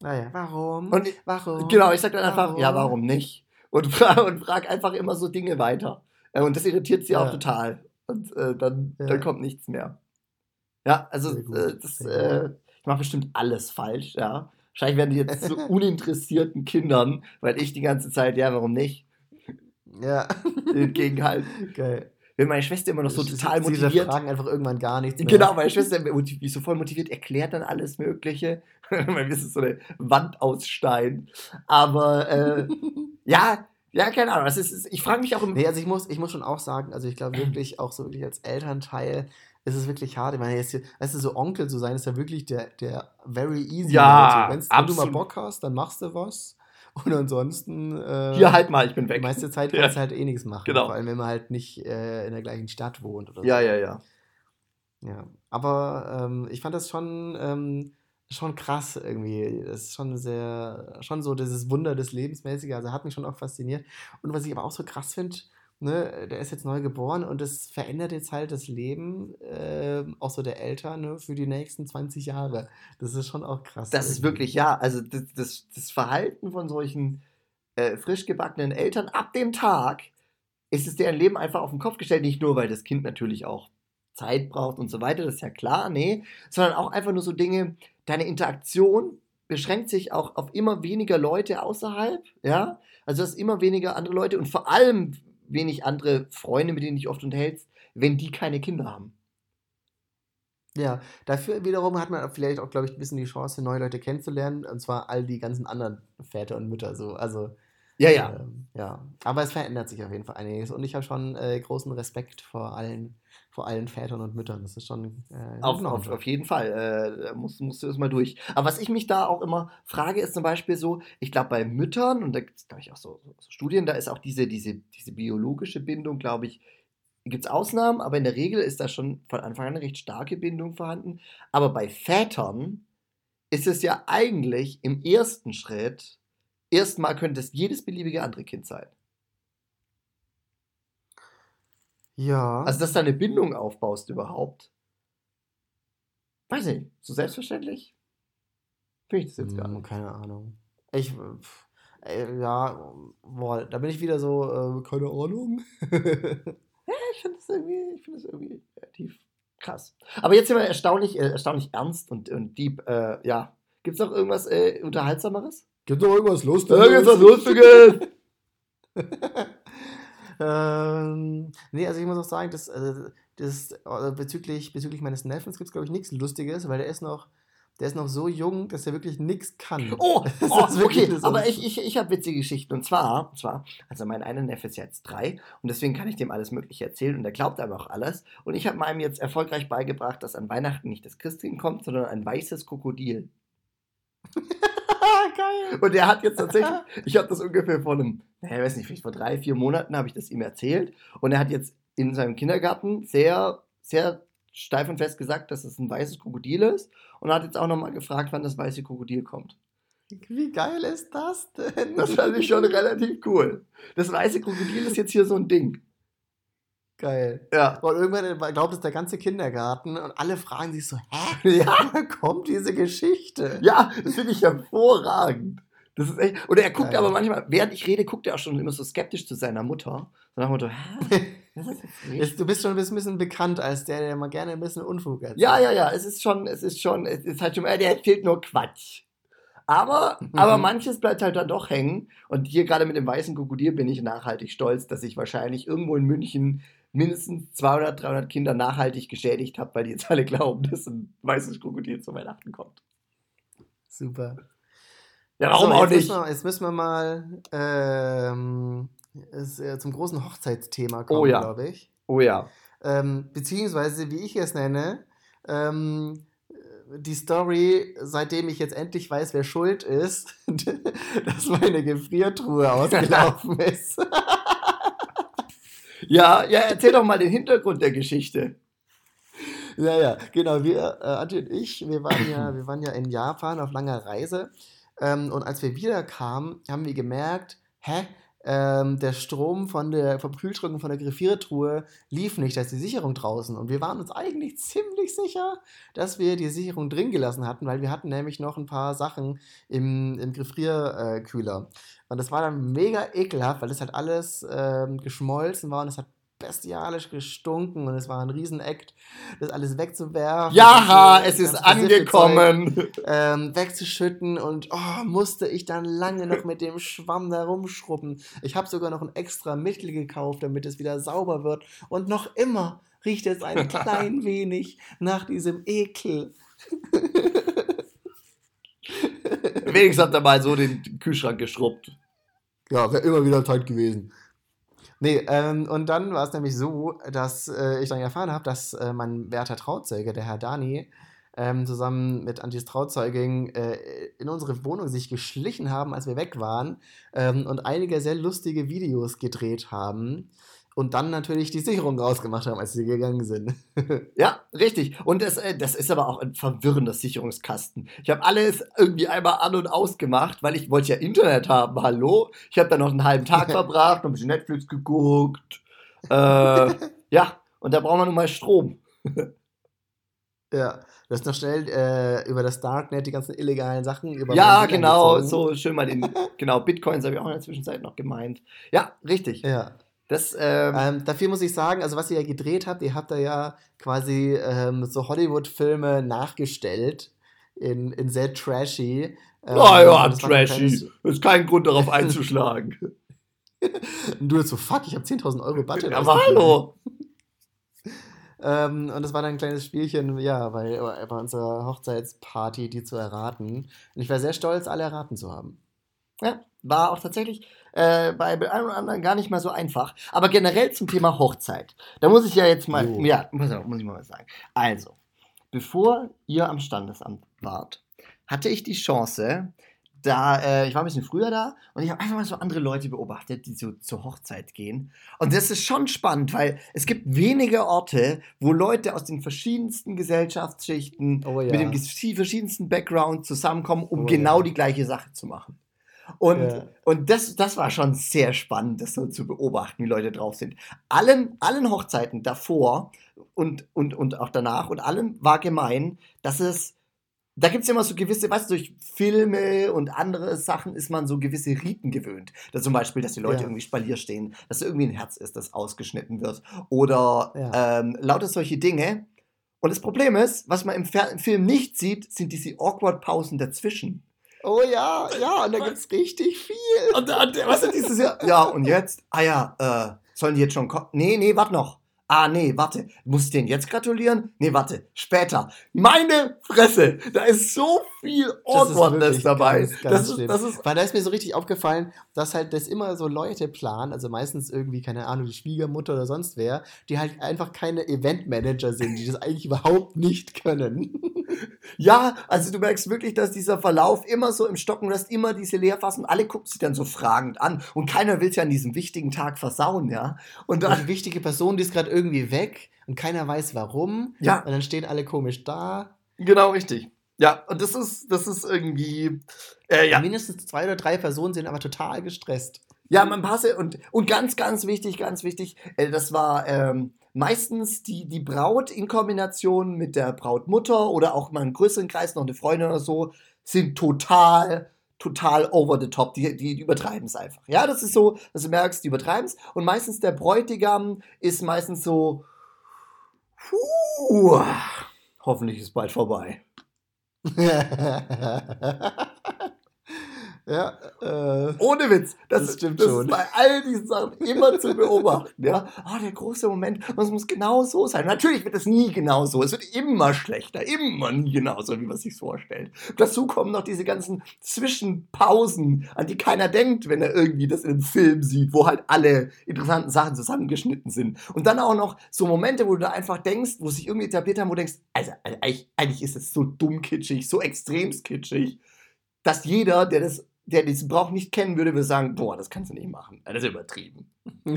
Naja, warum? Und warum? Genau, ich sag dann einfach, ja, warum nicht? Und, fra [LAUGHS] und frag einfach immer so Dinge weiter. Äh, Und das irritiert sie auch Ja. total. Und äh, dann, Ja. dann kommt nichts mehr. Ja, also äh, das, äh, ich mache bestimmt alles falsch, ja. Wahrscheinlich werden die jetzt zu [LAUGHS] uninteressierten Kindern, weil ich die ganze Zeit, ja, warum nicht, Ja, entgegenhalten. geil. Wenn meine Schwester immer noch so Sie- total sie motiviert. fragen einfach irgendwann gar nichts mehr. Genau, meine Schwester ist so voll motiviert, erklärt dann alles Mögliche. [LAUGHS] Weil wir sind so eine Wand aus Stein. Aber äh, [LAUGHS] ja, ja, keine Ahnung. Es ist, ist, ich frage mich auch im. Nee, also ich muss, ich muss schon auch sagen, also ich glaube wirklich, auch so wirklich als Elternteil, ist es wirklich hart. Ich meine, jetzt, hier- weißt du, so Onkel zu sein, ist ja wirklich der, der very easy. Ja. Also, wenn du mal. Bock hast, dann machst du was. Und ansonsten. Äh, Hier halt mal, ich bin weg. Die meiste Zeit Ja. kannst du halt eh nichts machen. Genau. Vor allem, wenn man halt nicht äh, in der gleichen Stadt wohnt oder Ja, so. ja, ja. Ja, aber ähm, ich fand das schon, ähm, schon krass irgendwie. Das ist schon sehr, schon so dieses Wunder des Lebensmäßige. Also hat mich schon auch fasziniert. Und was ich aber auch so krass finde, ne, der ist jetzt neu geboren und das verändert jetzt halt das Leben, ähm, auch so der Eltern, ne, für die nächsten 20 Jahre. Das ist schon auch krass. Das ist irgendwie. wirklich, ja, also das, das, das Verhalten von solchen äh, frisch gebackenen Eltern ab dem Tag ist es deren Leben einfach auf den Kopf gestellt. Nicht nur, weil das Kind natürlich auch Zeit braucht und so weiter, das ist ja klar, nee, sondern auch einfach nur so Dinge, deine Interaktion beschränkt sich auch auf immer weniger Leute außerhalb, ja, also du hast immer weniger andere Leute und vor allem wenig andere Freunde, mit denen du dich oft unterhältst, wenn die keine Kinder haben. Ja, dafür wiederum hat man vielleicht auch, glaube ich, ein bisschen die Chance, neue Leute kennenzulernen. Und zwar all die ganzen anderen Väter und Mütter so. Also, Ja, ja. ähm, ja. Aber es verändert sich auf jeden Fall einiges. Und ich habe schon äh, großen Respekt vor allen, vor allen Vätern und Müttern. Das ist schon äh, Auf, auf, auf jeden Fall. Äh, da musst, musst du das mal durch. Aber was ich mich da auch immer frage, ist zum Beispiel so, ich glaube, bei Müttern, und da gibt es, glaube ich, auch so, so Studien, da ist auch diese, diese, diese biologische Bindung, glaube ich, gibt es Ausnahmen, aber in der Regel ist da schon von Anfang an eine recht starke Bindung vorhanden. Aber bei Vätern ist es ja eigentlich im ersten Schritt, erstmal könnte es jedes beliebige andere Kind sein. Ja. Also, dass da eine Bindung aufbaust überhaupt. Weiß nicht, so selbstverständlich? Finde ich das jetzt gar Hm, nicht. keine Ahnung. Ich, äh, pf, äh, ja, boah, da bin ich wieder so, äh, keine Ahnung. [LAUGHS] Ich finde das irgendwie, ich finde das irgendwie relativ krass. Aber jetzt sind wir erstaunlich, äh, erstaunlich ernst und, und deep. Äh, ja. Gibt es noch irgendwas äh, Unterhaltsameres? Gibt noch irgendwas Irgendwas Lustiges! [LAUGHS] ähm, nee, also ich muss auch sagen, dass, äh, das, äh, bezüglich, bezüglich meines Neffens gibt es, glaube ich, nichts Lustiges, weil der ist noch, der ist noch so jung, dass er wirklich nichts kann. Oh, [LAUGHS] Das oh ist wirklich okay, aber ich, ich, ich habe witzige Geschichten. Und zwar, und zwar, also mein einer Neffe ist jetzt drei und deswegen kann ich dem alles Mögliche erzählen und er glaubt aber auch alles. Und ich habe meinem jetzt erfolgreich beigebracht, dass an Weihnachten nicht das Christkind kommt, sondern ein weißes Krokodil. [LAUGHS] Geil. Und er hat jetzt tatsächlich, [LAUGHS] ich habe das ungefähr vor einem, naja, ich weiß nicht, vielleicht vor drei, vier Monaten habe ich das ihm erzählt. Und er hat jetzt in seinem Kindergarten sehr, sehr steif und fest gesagt, dass es ein weißes Krokodil ist. Und hat jetzt auch nochmal gefragt, wann das weiße Krokodil kommt. Wie geil ist das denn? Das fand ich schon relativ cool. Das weiße Krokodil ist jetzt hier so ein Ding. Geil. Ja. Und irgendwann glaubt es der ganze Kindergarten und alle fragen sich so, hä? [LAUGHS] Ja, kommt diese Geschichte? ja das finde ich hervorragend. Das ist echt. Oder er guckt Geil. aber manchmal, während ich rede, guckt er auch schon immer so skeptisch zu seiner Mutter. So nach dem Motto, hä? [LAUGHS] Jetzt du bist schon ein bisschen bekannt als der, der mal gerne ein bisschen Unfug erzählt. Ja, ja, ja, es ist schon, es ist schon, es ist halt schon, der erzählt nur Quatsch. Aber, Mhm. aber manches bleibt halt dann doch hängen. Und hier gerade mit dem weißen Krokodil bin ich nachhaltig stolz, dass ich wahrscheinlich irgendwo in München mindestens 200, 300 Kinder nachhaltig geschädigt habe, weil die jetzt alle glauben, dass ein weißes Krokodil zu Weihnachten kommt. Super. Ja, warum So, auch nicht? Müssen wir, jetzt müssen wir mal ähm, es, äh, zum großen Hochzeitsthema kommen, Oh ja. glaube ich. Oh ja. Ähm, beziehungsweise, wie ich es nenne, ähm, die Story, seitdem ich jetzt endlich weiß, wer schuld ist, [LAUGHS] dass meine Gefriertruhe [LAUGHS] ausgelaufen ist. Ja, ja, erzähl doch mal den Hintergrund der Geschichte. Ja, ja, genau. Wir, äh, Antje und ich, wir waren ja, [CLEARS THROAT] wir waren ja in Japan auf langer Reise. Ähm, und als wir wiederkamen, haben wir gemerkt, hä? Ähm, der Strom von der, vom Kühlschrank und von der Gefriertruhe lief nicht, da ist die Sicherung draußen. Und wir waren uns eigentlich ziemlich sicher, dass wir die Sicherung drin gelassen hatten, weil wir hatten nämlich noch ein paar Sachen im, im Gefrierkühler. Und das war dann mega ekelhaft, weil das halt alles ähm, geschmolzen war und es hat bestialisch gestunken und es war ein Riesenakt, das alles wegzuwerfen. Ja, das es ist Zeug, angekommen. ähm, wegzuschütten und oh, musste ich dann lange noch mit dem Schwamm da rumschrubben. Ich habe sogar noch ein extra Mittel gekauft, damit es wieder sauber wird. Und noch immer riecht es ein [LAUGHS] klein wenig nach diesem Ekel. Wenigstens habt ihr mal so den Kühlschrank geschrubbt. Ja, wäre immer wieder Zeit gewesen. Nee, ähm, und dann war es nämlich so, dass äh, ich dann erfahren habe, dass äh, mein werter Trauzeuge, der Herr Dani, ähm, zusammen mit Antis Trauzeugin äh, in unsere Wohnung sich geschlichen haben, als wir weg waren ähm, und einige sehr lustige Videos gedreht haben und dann natürlich die Sicherung rausgemacht haben, als sie gegangen sind. [LAUGHS] ja, richtig. Und das, äh, das ist aber auch ein verwirrender Sicherungskasten. Ich habe alles irgendwie einmal an und ausgemacht, weil ich wollte ja Internet haben. Hallo? Ich habe da noch einen halben Tag [LAUGHS] verbracht, noch ein bisschen Netflix geguckt. Äh, [LAUGHS] ja, und da braucht man nun mal Strom. ja. Du hast noch schnell äh, über das Darknet die ganzen illegalen Sachen über. Ja, genau, so schön mal den. genau, Bitcoins habe ich auch in der Zwischenzeit noch gemeint. Ja, richtig. Ja. Das, ähm, ähm, dafür muss ich sagen, also was ihr ja gedreht habt, ihr habt da ja quasi ähm, so Hollywood-Filme nachgestellt in, in sehr trashy. Ähm, oh ja, trashy. Das ist kein Grund darauf [LAUGHS] einzuschlagen. und du jetzt so, fuck, ich habe 10.000 Euro Budget. Aber hallo! ähm, und das war dann ein kleines Spielchen, ja, bei, bei unserer Hochzeitsparty, die zu erraten. Und ich war sehr stolz, alle erraten zu haben. Ja, war auch tatsächlich äh, bei einem oder anderen gar nicht mal so einfach. Aber generell zum Thema Hochzeit. Da muss ich ja jetzt mal, jo. ja, muss, muss ich mal was sagen. Also, bevor ihr am Standesamt wart, hatte ich die Chance, da, äh, ich war ein bisschen früher da und ich habe einfach mal so andere Leute beobachtet, die so zur Hochzeit gehen. Und das ist schon spannend, weil es gibt wenige Orte, wo Leute aus den verschiedensten Gesellschaftsschichten oh, ja. mit dem verschiedensten Background zusammenkommen, um oh, genau ja. die gleiche Sache zu machen. Und, ja. und das, das war schon sehr spannend, das so zu beobachten, wie Leute drauf sind. Allen, allen Hochzeiten davor und, und, und auch danach und allen war gemein, dass es, da gibt es immer so gewisse, weißt du, durch Filme und andere Sachen ist man so gewisse Riten gewöhnt. Dass zum Beispiel, dass die Leute ja. irgendwie Spalier stehen, dass irgendwie ein Herz ist, das ausgeschnitten wird. Oder ja. ähm, lauter solche Dinge. Und das Problem ist, was man im, im Film nicht sieht, sind diese awkward Pausen dazwischen. Oh ja, ja, und da gibt es richtig viel. Und, und was ist dieses Jahr? Ja, und jetzt? Ah ja, äh, sollen die jetzt schon kommen? Nee, nee, warte noch. Ah, nee, warte. Muss ich denen jetzt gratulieren? Nee, warte. Später. Meine Fresse. Da ist so viel Awkwardness dabei. Ganz, ganz das, ist, das ist, Weil da ist mir so richtig aufgefallen, dass halt das immer so Leute planen, also meistens irgendwie, keine Ahnung, die Schwiegermutter oder sonst wer, die halt einfach keine Eventmanager sind, die das eigentlich überhaupt nicht können. [LAUGHS] Ja, also du merkst wirklich, dass dieser Verlauf immer so im Stocken, hast immer diese Leerfassen, alle gucken sich dann so fragend an und keiner will es ja an diesem wichtigen Tag versauen, ja. Und, dann, und die wichtige Person, die ist gerade irgendwie weg und keiner weiß warum. Ja. Und dann stehen alle komisch da. Genau, richtig. Ja, und das ist, das ist irgendwie. Äh, ja. Mindestens zwei oder drei Personen sind aber total gestresst. Ja, man passe und, und ganz, ganz wichtig, ganz wichtig, äh, das war ähm, meistens die, die Braut in Kombination mit der Brautmutter oder auch mal einen größeren Kreis, noch eine Freundin oder so, sind total, total over the top. Die, die, übertreiben es einfach. Ja, das ist so, dass du merkst, die übertreiben es. Und meistens der Bräutigam ist meistens so, puh, hoffentlich ist bald vorbei. [LAUGHS] Ja, äh, Ohne Witz. Das, das stimmt das schon. ist bei all diesen Sachen immer zu beobachten. Ja, oh, der große Moment, es muss genau so sein. Natürlich wird es nie genau so. Es wird immer schlechter, immer nie genau so, wie man sich vorstellt. Dazu kommen noch diese ganzen Zwischenpausen, an die keiner denkt, wenn er irgendwie das in einem Film sieht, wo halt alle interessanten Sachen zusammengeschnitten sind. Und dann auch noch so Momente, wo du da einfach denkst, wo sich irgendwie etabliert haben, wo du denkst, also, also eigentlich, eigentlich ist es so dumm kitschig, so extrem kitschig dass jeder, der das der diesen Brauch nicht kennen würde, würde sagen, boah, das kannst du nicht machen. Das ist übertrieben. [LAUGHS]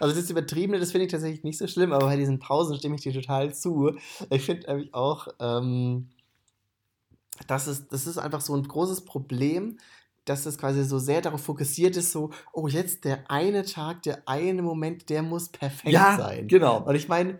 also das Übertriebene, das finde ich tatsächlich nicht so schlimm, aber bei diesen Pausen stimme ich dir total zu. Ich finde nämlich auch, ähm, das, ist, das ist einfach so ein großes Problem, dass es quasi so sehr darauf fokussiert ist, so, oh, jetzt der eine Tag, der eine Moment, der muss perfekt ja, sein. Genau. Und ich meine,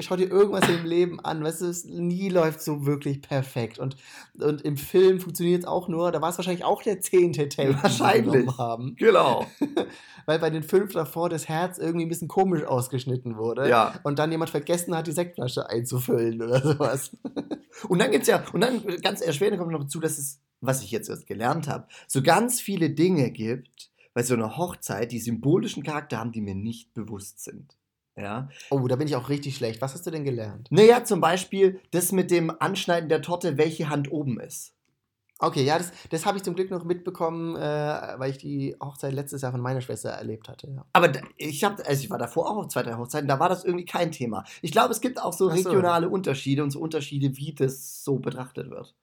schau dir irgendwas im Leben an, weißt du, es nie läuft so wirklich perfekt. Und, und im Film funktioniert es auch nur, da war es wahrscheinlich auch der zehnte Take, wahrscheinlich. haben. Genau. [LAUGHS] Weil bei den fünf davor das Herz irgendwie ein bisschen komisch ausgeschnitten wurde. Ja. Und dann jemand vergessen hat, die Sektflasche einzufüllen oder sowas. [LAUGHS] und dann gibt's ja, und dann ganz erschwerend kommt noch dazu, dass es, was ich jetzt erst gelernt habe, so ganz viele Dinge gibt, bei so einer Hochzeit, die symbolischen Charakter haben, die mir nicht bewusst sind. Ja. Oh, da bin ich auch richtig schlecht. Was hast du denn gelernt? Naja, zum Beispiel das mit dem Anschneiden der Torte, welche Hand oben ist. Okay, ja, das, das habe ich zum Glück noch mitbekommen, äh, weil ich die Hochzeit letztes Jahr von meiner Schwester erlebt hatte. Ja. Aber da, ich, hab, also ich war davor auch auf zwei, drei Hochzeiten, da war das irgendwie kein Thema. Ich glaube, es gibt auch so. regionale Unterschiede und so Unterschiede, wie das so betrachtet wird.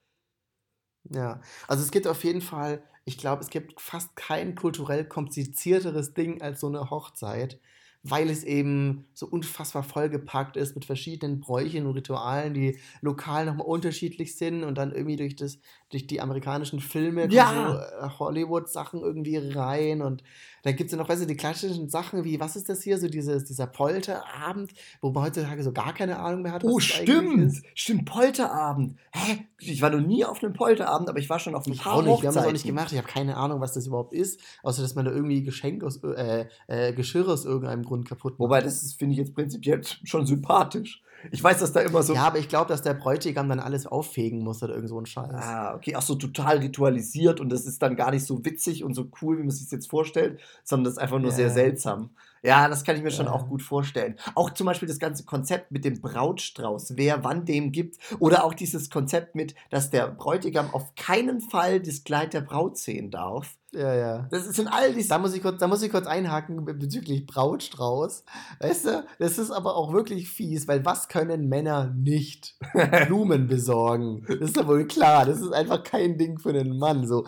Ja, also es gibt auf jeden Fall, ich glaube, es gibt fast kein kulturell komplizierteres Ding als so eine Hochzeit, weil es eben so unfassbar vollgepackt ist mit verschiedenen Bräuchen und Ritualen, die lokal nochmal unterschiedlich sind und dann irgendwie durch, das, durch die amerikanischen Filme Ja. so äh, Hollywood-Sachen irgendwie rein und dann gibt es ja noch, weißt du, die klassischen Sachen wie, was ist das hier, so dieses, dieser Polterabend, wo man heutzutage so gar keine Ahnung mehr hat, Oh, stimmt. Stimmt, Polterabend. Hä? Ich war noch nie auf einem Polterabend, aber ich war schon auf ein Ich paar auch nicht, wir haben das auch nicht gemacht. Ich habe keine Ahnung, was das überhaupt ist, außer dass man da irgendwie Geschenk aus, äh, äh, Geschirr aus irgendeinem Grund kaputt macht. Wobei, das finde ich jetzt prinzipiell schon sympathisch. Ich weiß, dass da immer so. ja, aber ich glaube, dass der Bräutigam dann alles auffegen muss oder irgend so ein Scheiß. Ah, okay, auch so total ritualisiert und das ist dann gar nicht so witzig und so cool, wie man sich das jetzt vorstellt, sondern das ist einfach nur Ja. sehr seltsam. Ja, das kann ich mir schon Ja. auch gut vorstellen. Auch zum Beispiel das ganze Konzept mit dem Brautstrauß, wer wann dem gibt. Oder auch dieses Konzept mit, dass der Bräutigam auf keinen Fall das Kleid der Braut sehen darf. Ja, ja. Das sind all diese. Da muss, ich kurz, da muss ich kurz einhaken be- bezüglich Brautstrauß. Weißt du, das ist aber auch wirklich fies, weil was können Männer nicht? [LAUGHS] Blumen besorgen. Das ist ja wohl klar. Das ist einfach kein Ding für einen Mann. So,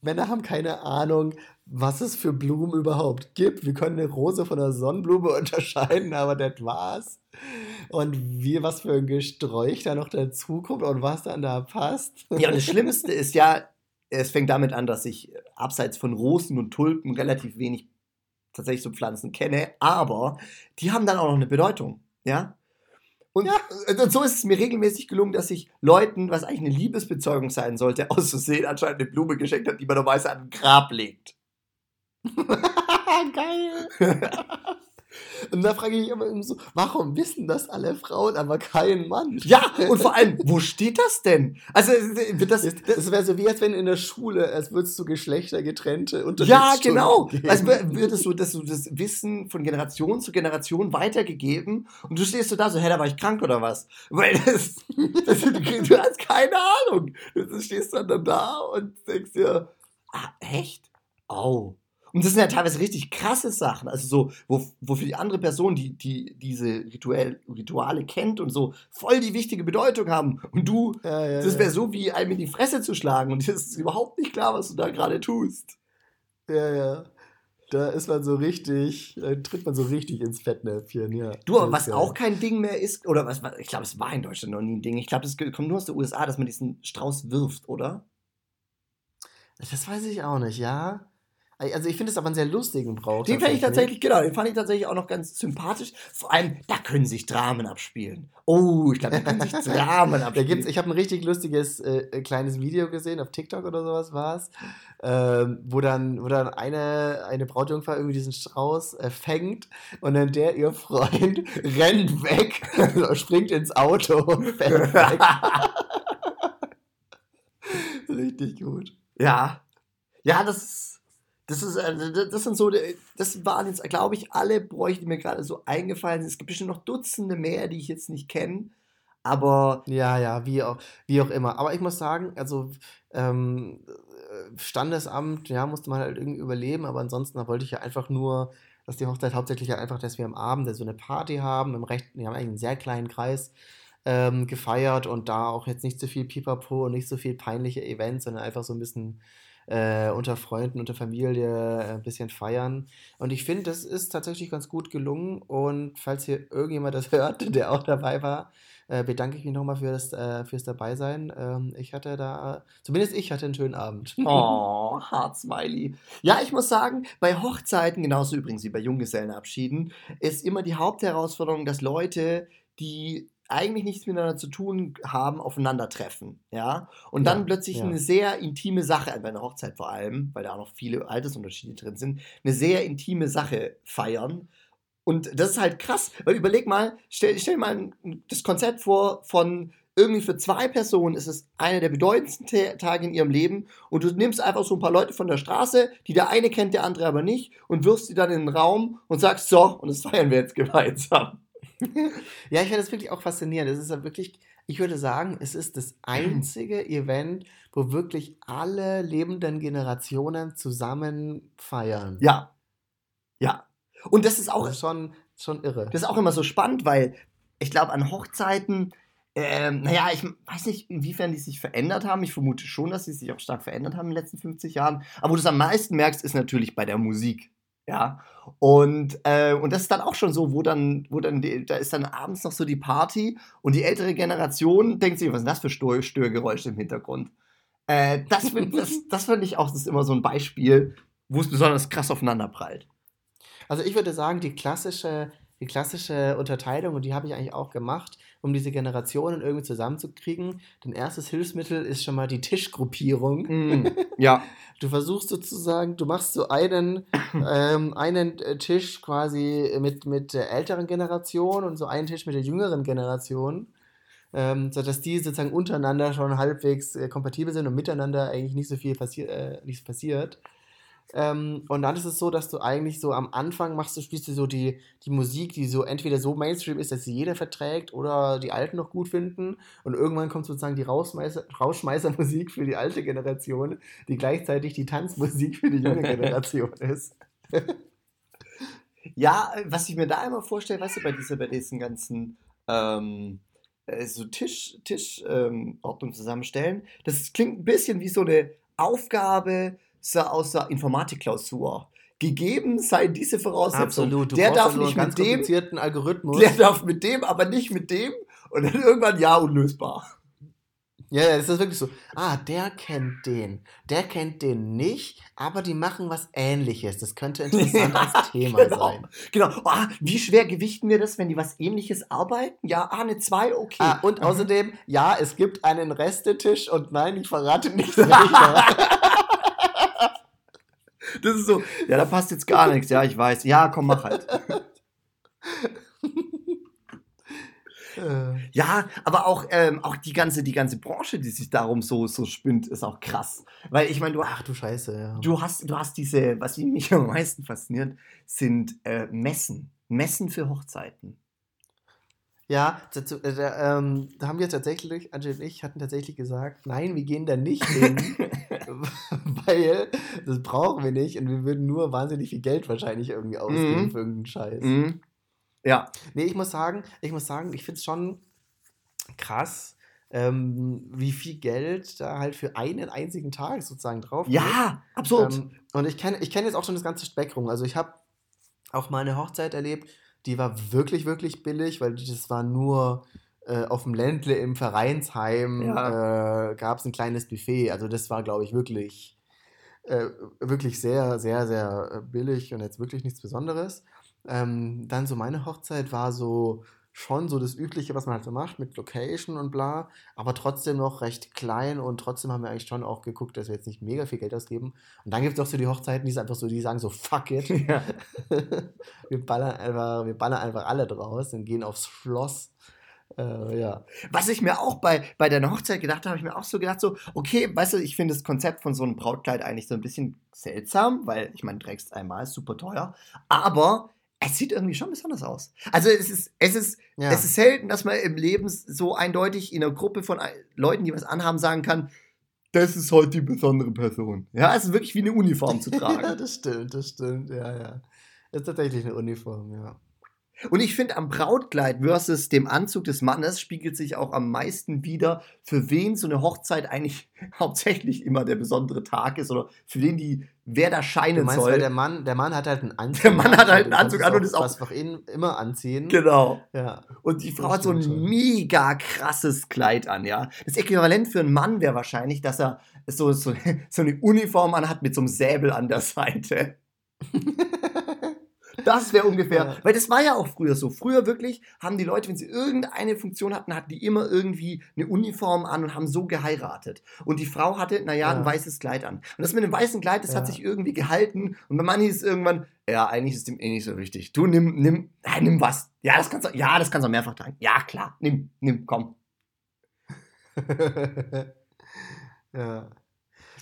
Männer haben keine Ahnung, was es für Blumen überhaupt gibt. Wir können eine Rose von einer Sonnenblume [LAUGHS] unterscheiden, aber das war's. Und wie, was für ein Gesträuch da noch dazukommt und was dann da passt. Ja, und das Schlimmste ist ja, es fängt damit an, dass ich äh, abseits von Rosen und Tulpen relativ wenig tatsächlich so Pflanzen kenne, aber die haben dann auch noch eine Bedeutung, ja? Und, äh, und so ist es mir regelmäßig gelungen, dass ich Leuten, was eigentlich eine Liebesbezeugung sein sollte, [LAUGHS] aus Versehen anscheinend eine Blume geschenkt hat, die man normalerweise an ein Grab legt. [LAUGHS] Geil. [LAUGHS] Und da frage ich mich immer so, warum wissen das alle Frauen, aber kein Mann? Ja, und vor allem, wo steht das denn? Also, äh, das, Das, wäre so wie als wenn in der Schule, als würdest du geschlechtergetrennte Ja, Unterrichtsstunden genau. geben. Also wür- würdest du das, so das Wissen von Generation zu Generation weitergegeben und du stehst so da so, hä, da war ich krank oder was? Weil das, das du hast keine Ahnung. Du stehst dann, da und denkst dir, ah, echt? Oh. Und das sind ja teilweise richtig krasse Sachen, also so, wo, wo für die andere Person, die, die diese Ritual, Rituale kennt und so voll die wichtige Bedeutung haben. Und du, ja, ja, das wäre ja. so wie einem in die Fresse zu schlagen und es ist überhaupt nicht klar, was du da gerade tust. ja, ja. Da ist man so richtig, da tritt man so richtig ins Fettnäpfchen, ja. Du, aber was geil. auch kein Ding mehr ist, oder was, was ich glaube, es war in Deutschland noch nie ein Ding. Ich glaube, das kommt nur aus den USA, dass man diesen Strauß wirft, oder? Das weiß ich auch nicht, ja. Also ich finde es aber einen sehr lustigen Brauch. Den fand ich tatsächlich, genau, den fand ich tatsächlich auch noch ganz sympathisch. Vor allem, da können sich Dramen abspielen. Oh, ich glaube, da können sich [LAUGHS] Dramen Da abspielen. gibt's, ich habe ein richtig lustiges äh, kleines Video gesehen, auf TikTok oder sowas war es, ähm, wo dann, wo dann eine, eine Brautjungfer irgendwie diesen Strauß äh, fängt und dann der, ihr Freund, [LAUGHS] rennt weg, [LAUGHS] springt ins Auto und weg. richtig gut. ja. Ja, das ist, das ist, äh, das sind so, äh, das waren jetzt, glaube ich, alle Bräuche, die mir gerade so eingefallen sind. Es gibt bestimmt noch Dutzende mehr, die ich jetzt nicht kenne. Aber Ja, ja, wie auch, wie auch immer. Aber ich muss sagen, also ähm, äh, Standesamt, ja, musste man halt irgendwie überleben, aber ansonsten wollte ich ja einfach nur, dass die Hochzeit hauptsächlich ja einfach, dass wir am Abend so eine Party haben, im recht, wir haben eigentlich einen sehr kleinen Kreis ähm, gefeiert und da auch jetzt nicht so viel Pipapo und nicht so viel peinliche Events, sondern einfach so ein bisschen äh, unter Freunden, unter Familie äh, ein bisschen feiern. Und ich finde, das ist tatsächlich ganz gut gelungen. Und falls hier irgendjemand das [LAUGHS] hört, der auch dabei war, äh, bedanke ich mich nochmal für das, äh, fürs Dabeisein. Ähm, ich hatte da, zumindest ich hatte einen schönen Abend. Oh, [LAUGHS] Heart-Smiley. Ja, ich muss sagen, bei Hochzeiten, genauso übrigens wie bei Junggesellenabschieden, ist immer die Hauptherausforderung, dass Leute, die eigentlich nichts miteinander zu tun haben, aufeinandertreffen. Ja? Und dann Ja, plötzlich ja. eine sehr intime Sache, bei einer Hochzeit vor allem, weil da auch noch viele Altersunterschiede drin sind, eine sehr intime Sache feiern. Und das ist halt krass, weil überleg mal, stell, stell dir mal das Konzept vor von irgendwie für zwei Personen ist es einer der bedeutendsten Ta- Tage in ihrem Leben und du nimmst einfach so ein paar Leute von der Straße, die der eine kennt, der andere aber nicht und wirfst sie dann in den Raum und sagst so, und das feiern wir jetzt [LAUGHS] gemeinsam. [LAUGHS] Ja, ich finde das wirklich auch faszinierend. Es ist ja wirklich, Ich würde sagen, es ist das einzige Event, wo wirklich alle lebenden Generationen zusammen feiern. Ja. Ja. Und das ist auch. Das ist schon, schon irre. Das ist auch immer so spannend, weil ich glaube, an Hochzeiten, ähm, naja, ich weiß nicht, inwiefern die sich verändert haben. Ich vermute schon, dass sie sich auch stark verändert haben in den letzten 50 Jahren. Aber wo du es am meisten merkst, ist natürlich bei der Musik. Ja. Und, äh, und das ist dann auch schon so, wo dann, wo dann, die, da ist dann abends noch so die Party und die ältere Generation denkt sich, was sind das für Stör Störgeräusche im Hintergrund? Äh, das [LAUGHS] das, das finde ich auch, das ist immer so ein Beispiel, wo es besonders krass aufeinander prallt. Also ich würde sagen, die klassische, die klassische Unterteilung, und die habe ich eigentlich auch gemacht, um diese Generationen irgendwie zusammenzukriegen. Dein erstes Hilfsmittel ist schon mal die Tischgruppierung. Mm, [LAUGHS] ja. Du versuchst sozusagen, du machst so einen, ähm, einen Tisch quasi mit, mit der älteren Generation und so einen Tisch mit der jüngeren Generation. Ähm, sodass die sozusagen untereinander schon halbwegs äh, kompatibel sind und miteinander eigentlich nicht so viel passi äh, nichts passiert. Ähm, und dann ist es so, dass du eigentlich so am Anfang machst du, spielst du so die, die Musik, die so entweder so Mainstream ist, dass sie jeder verträgt oder die Alten noch gut finden. Und irgendwann kommt sozusagen die Rausschmeißer, Rausschmeißermusik für die alte Generation, die gleichzeitig die Tanzmusik für die junge Generation [LAUGHS] ist. ja, was ich mir da immer vorstelle, weißt du, bei, dieser, bei diesen ganzen ähm, äh, so Tisch, Tischordnung ähm, zusammenstellen, das klingt ein bisschen wie so eine Aufgabe, aus der Informatikklausur. Gegeben sei diese Voraussetzung. Absolut. Du der darf nicht mit dem Algorithmus. Der darf mit dem, aber nicht mit dem. Und dann irgendwann ja unlösbar. Ja, ja, das ist wirklich so. Ah, der kennt den. Der kennt den nicht, aber die machen was ähnliches. Das könnte [LAUGHS] interessant ja, als Thema genau, sein. Genau. Ah, wie schwer gewichten wir das, wenn die was ähnliches arbeiten? Ja, ah, eine 2, okay. Ah, und mhm. außerdem, ja, es gibt einen Restetisch und nein, ich verrate nicht [LAUGHS] welcher. Das ist so, ja, da passt jetzt gar nichts. Ja, ich weiß. Ja, komm, mach halt. Ja, aber auch, ähm, auch die, ganze, die ganze Branche, die sich darum so, so spinnt, ist auch krass. Weil ich meine, du, ach du Scheiße, ja. Du hast, du hast diese, was mich am meisten fasziniert, sind äh, Messen. Messen für Hochzeiten. Ja, dazu, äh, da, ähm, da haben wir tatsächlich, Angel und ich hatten tatsächlich gesagt, nein, wir gehen da nicht hin, [LAUGHS] weil das brauchen wir nicht und wir würden nur wahnsinnig viel Geld wahrscheinlich irgendwie ausgeben mhm. für irgendeinen Scheiß. Mhm. Ja. Nee, ich muss sagen, ich muss sagen, ich finde es schon krass, ähm, wie viel Geld da halt für einen einzigen Tag sozusagen drauf Ja, absolut. Ähm, und ich kenne ich kenn jetzt auch schon das ganze Spektrum. Also ich habe auch mal eine Hochzeit erlebt, die war wirklich, wirklich billig, weil das war nur äh, auf dem Ländle im Vereinsheim ja. äh, gab es ein kleines Buffet. Also das war, glaube ich, wirklich, äh, wirklich sehr, sehr, sehr äh, billig und jetzt wirklich nichts Besonderes. Ähm, dann so meine Hochzeit war so schon so das Übliche, was man halt so macht mit Location und bla, aber trotzdem noch recht klein und trotzdem haben wir eigentlich schon auch geguckt, dass wir jetzt nicht mega viel Geld ausgeben. Und dann gibt es auch so die Hochzeiten, die einfach so, die sagen so, fuck it. [LAUGHS] [LAUGHS] Ja. wir, ballern einfach, wir ballern einfach alle draus und gehen aufs Schloss. Äh, ja. Was ich mir auch bei, bei deiner Hochzeit gedacht habe, habe ich mir auch so gedacht, so, okay, weißt du, ich finde das Konzept von so einem Brautkleid eigentlich so ein bisschen seltsam, weil ich meine, trägst einmal, ist super teuer, aber es sieht irgendwie schon besonders aus. Also es ist, es ist, ja. es ist selten, dass man im Leben so eindeutig in einer Gruppe von Leuten, die was anhaben, sagen kann, das ist heute die besondere Person. Ja, es ist wirklich wie eine Uniform zu [LAUGHS] tragen. ja, das stimmt, das stimmt, ja, ja. Das ist tatsächlich eine Uniform, ja. Und ich finde, am Brautkleid versus dem Anzug des Mannes spiegelt sich auch am meisten wieder, für wen so eine Hochzeit eigentlich [LAUGHS] hauptsächlich immer der besondere Tag ist oder für wen die, wer da scheinen du meinst, soll. Weil der Mann, der Mann hat halt einen Anzug. Der Mann hat halt einen Anzug an und ist auch. Ihn immer anziehen. Genau. Ja. Und die Frau hat so ein schon. mega krasses Kleid an, ja. Das Äquivalent für einen Mann wäre wahrscheinlich, dass er so, so, [LAUGHS] so eine Uniform anhat mit so einem Säbel an der Seite. [LAUGHS] Das wäre ungefähr, ja. weil das war ja auch früher so. Früher wirklich haben die Leute, wenn sie irgendeine Funktion hatten, hatten die immer irgendwie eine Uniform an und haben so geheiratet. Und die Frau hatte, naja, ja. ein weißes Kleid an. Und das mit dem weißen Kleid, das ja. hat sich irgendwie gehalten. Und mein Mann hieß irgendwann, ja, eigentlich ist dem eh nicht so wichtig. Du nimm, nimm, nein, nimm was. Ja, das kannst du, ja, das kannst du mehrfach tragen. Ja, klar, nimm, nimm, komm. [LAUGHS] ja.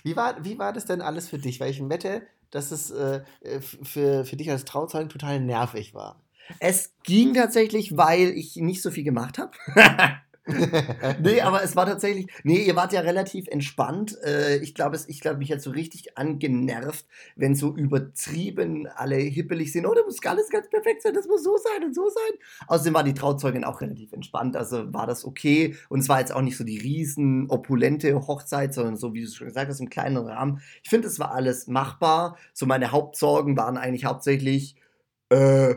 Wie war, wie war das denn alles für dich? Weil ich wette, dass es äh, für, für dich als Trauzeugen total nervig war. Es ging tatsächlich, weil ich nicht so viel gemacht habe. [LAUGHS] [LAUGHS] nee, aber es war tatsächlich. Nee, ihr wart ja relativ entspannt. Äh, ich glaube, ich glaube, mich hat so richtig angenervt, wenn so übertrieben alle hippelig sind. Oh, das muss alles ganz perfekt sein, das muss so sein und so sein. Außerdem war die Trauzeugin auch relativ entspannt, also war das okay. Und es war jetzt auch nicht so die riesen opulente Hochzeit, sondern so, wie du schon gesagt hast, im kleinen Rahmen. Ich finde, es war alles machbar. So meine Hauptsorgen waren eigentlich hauptsächlich, äh,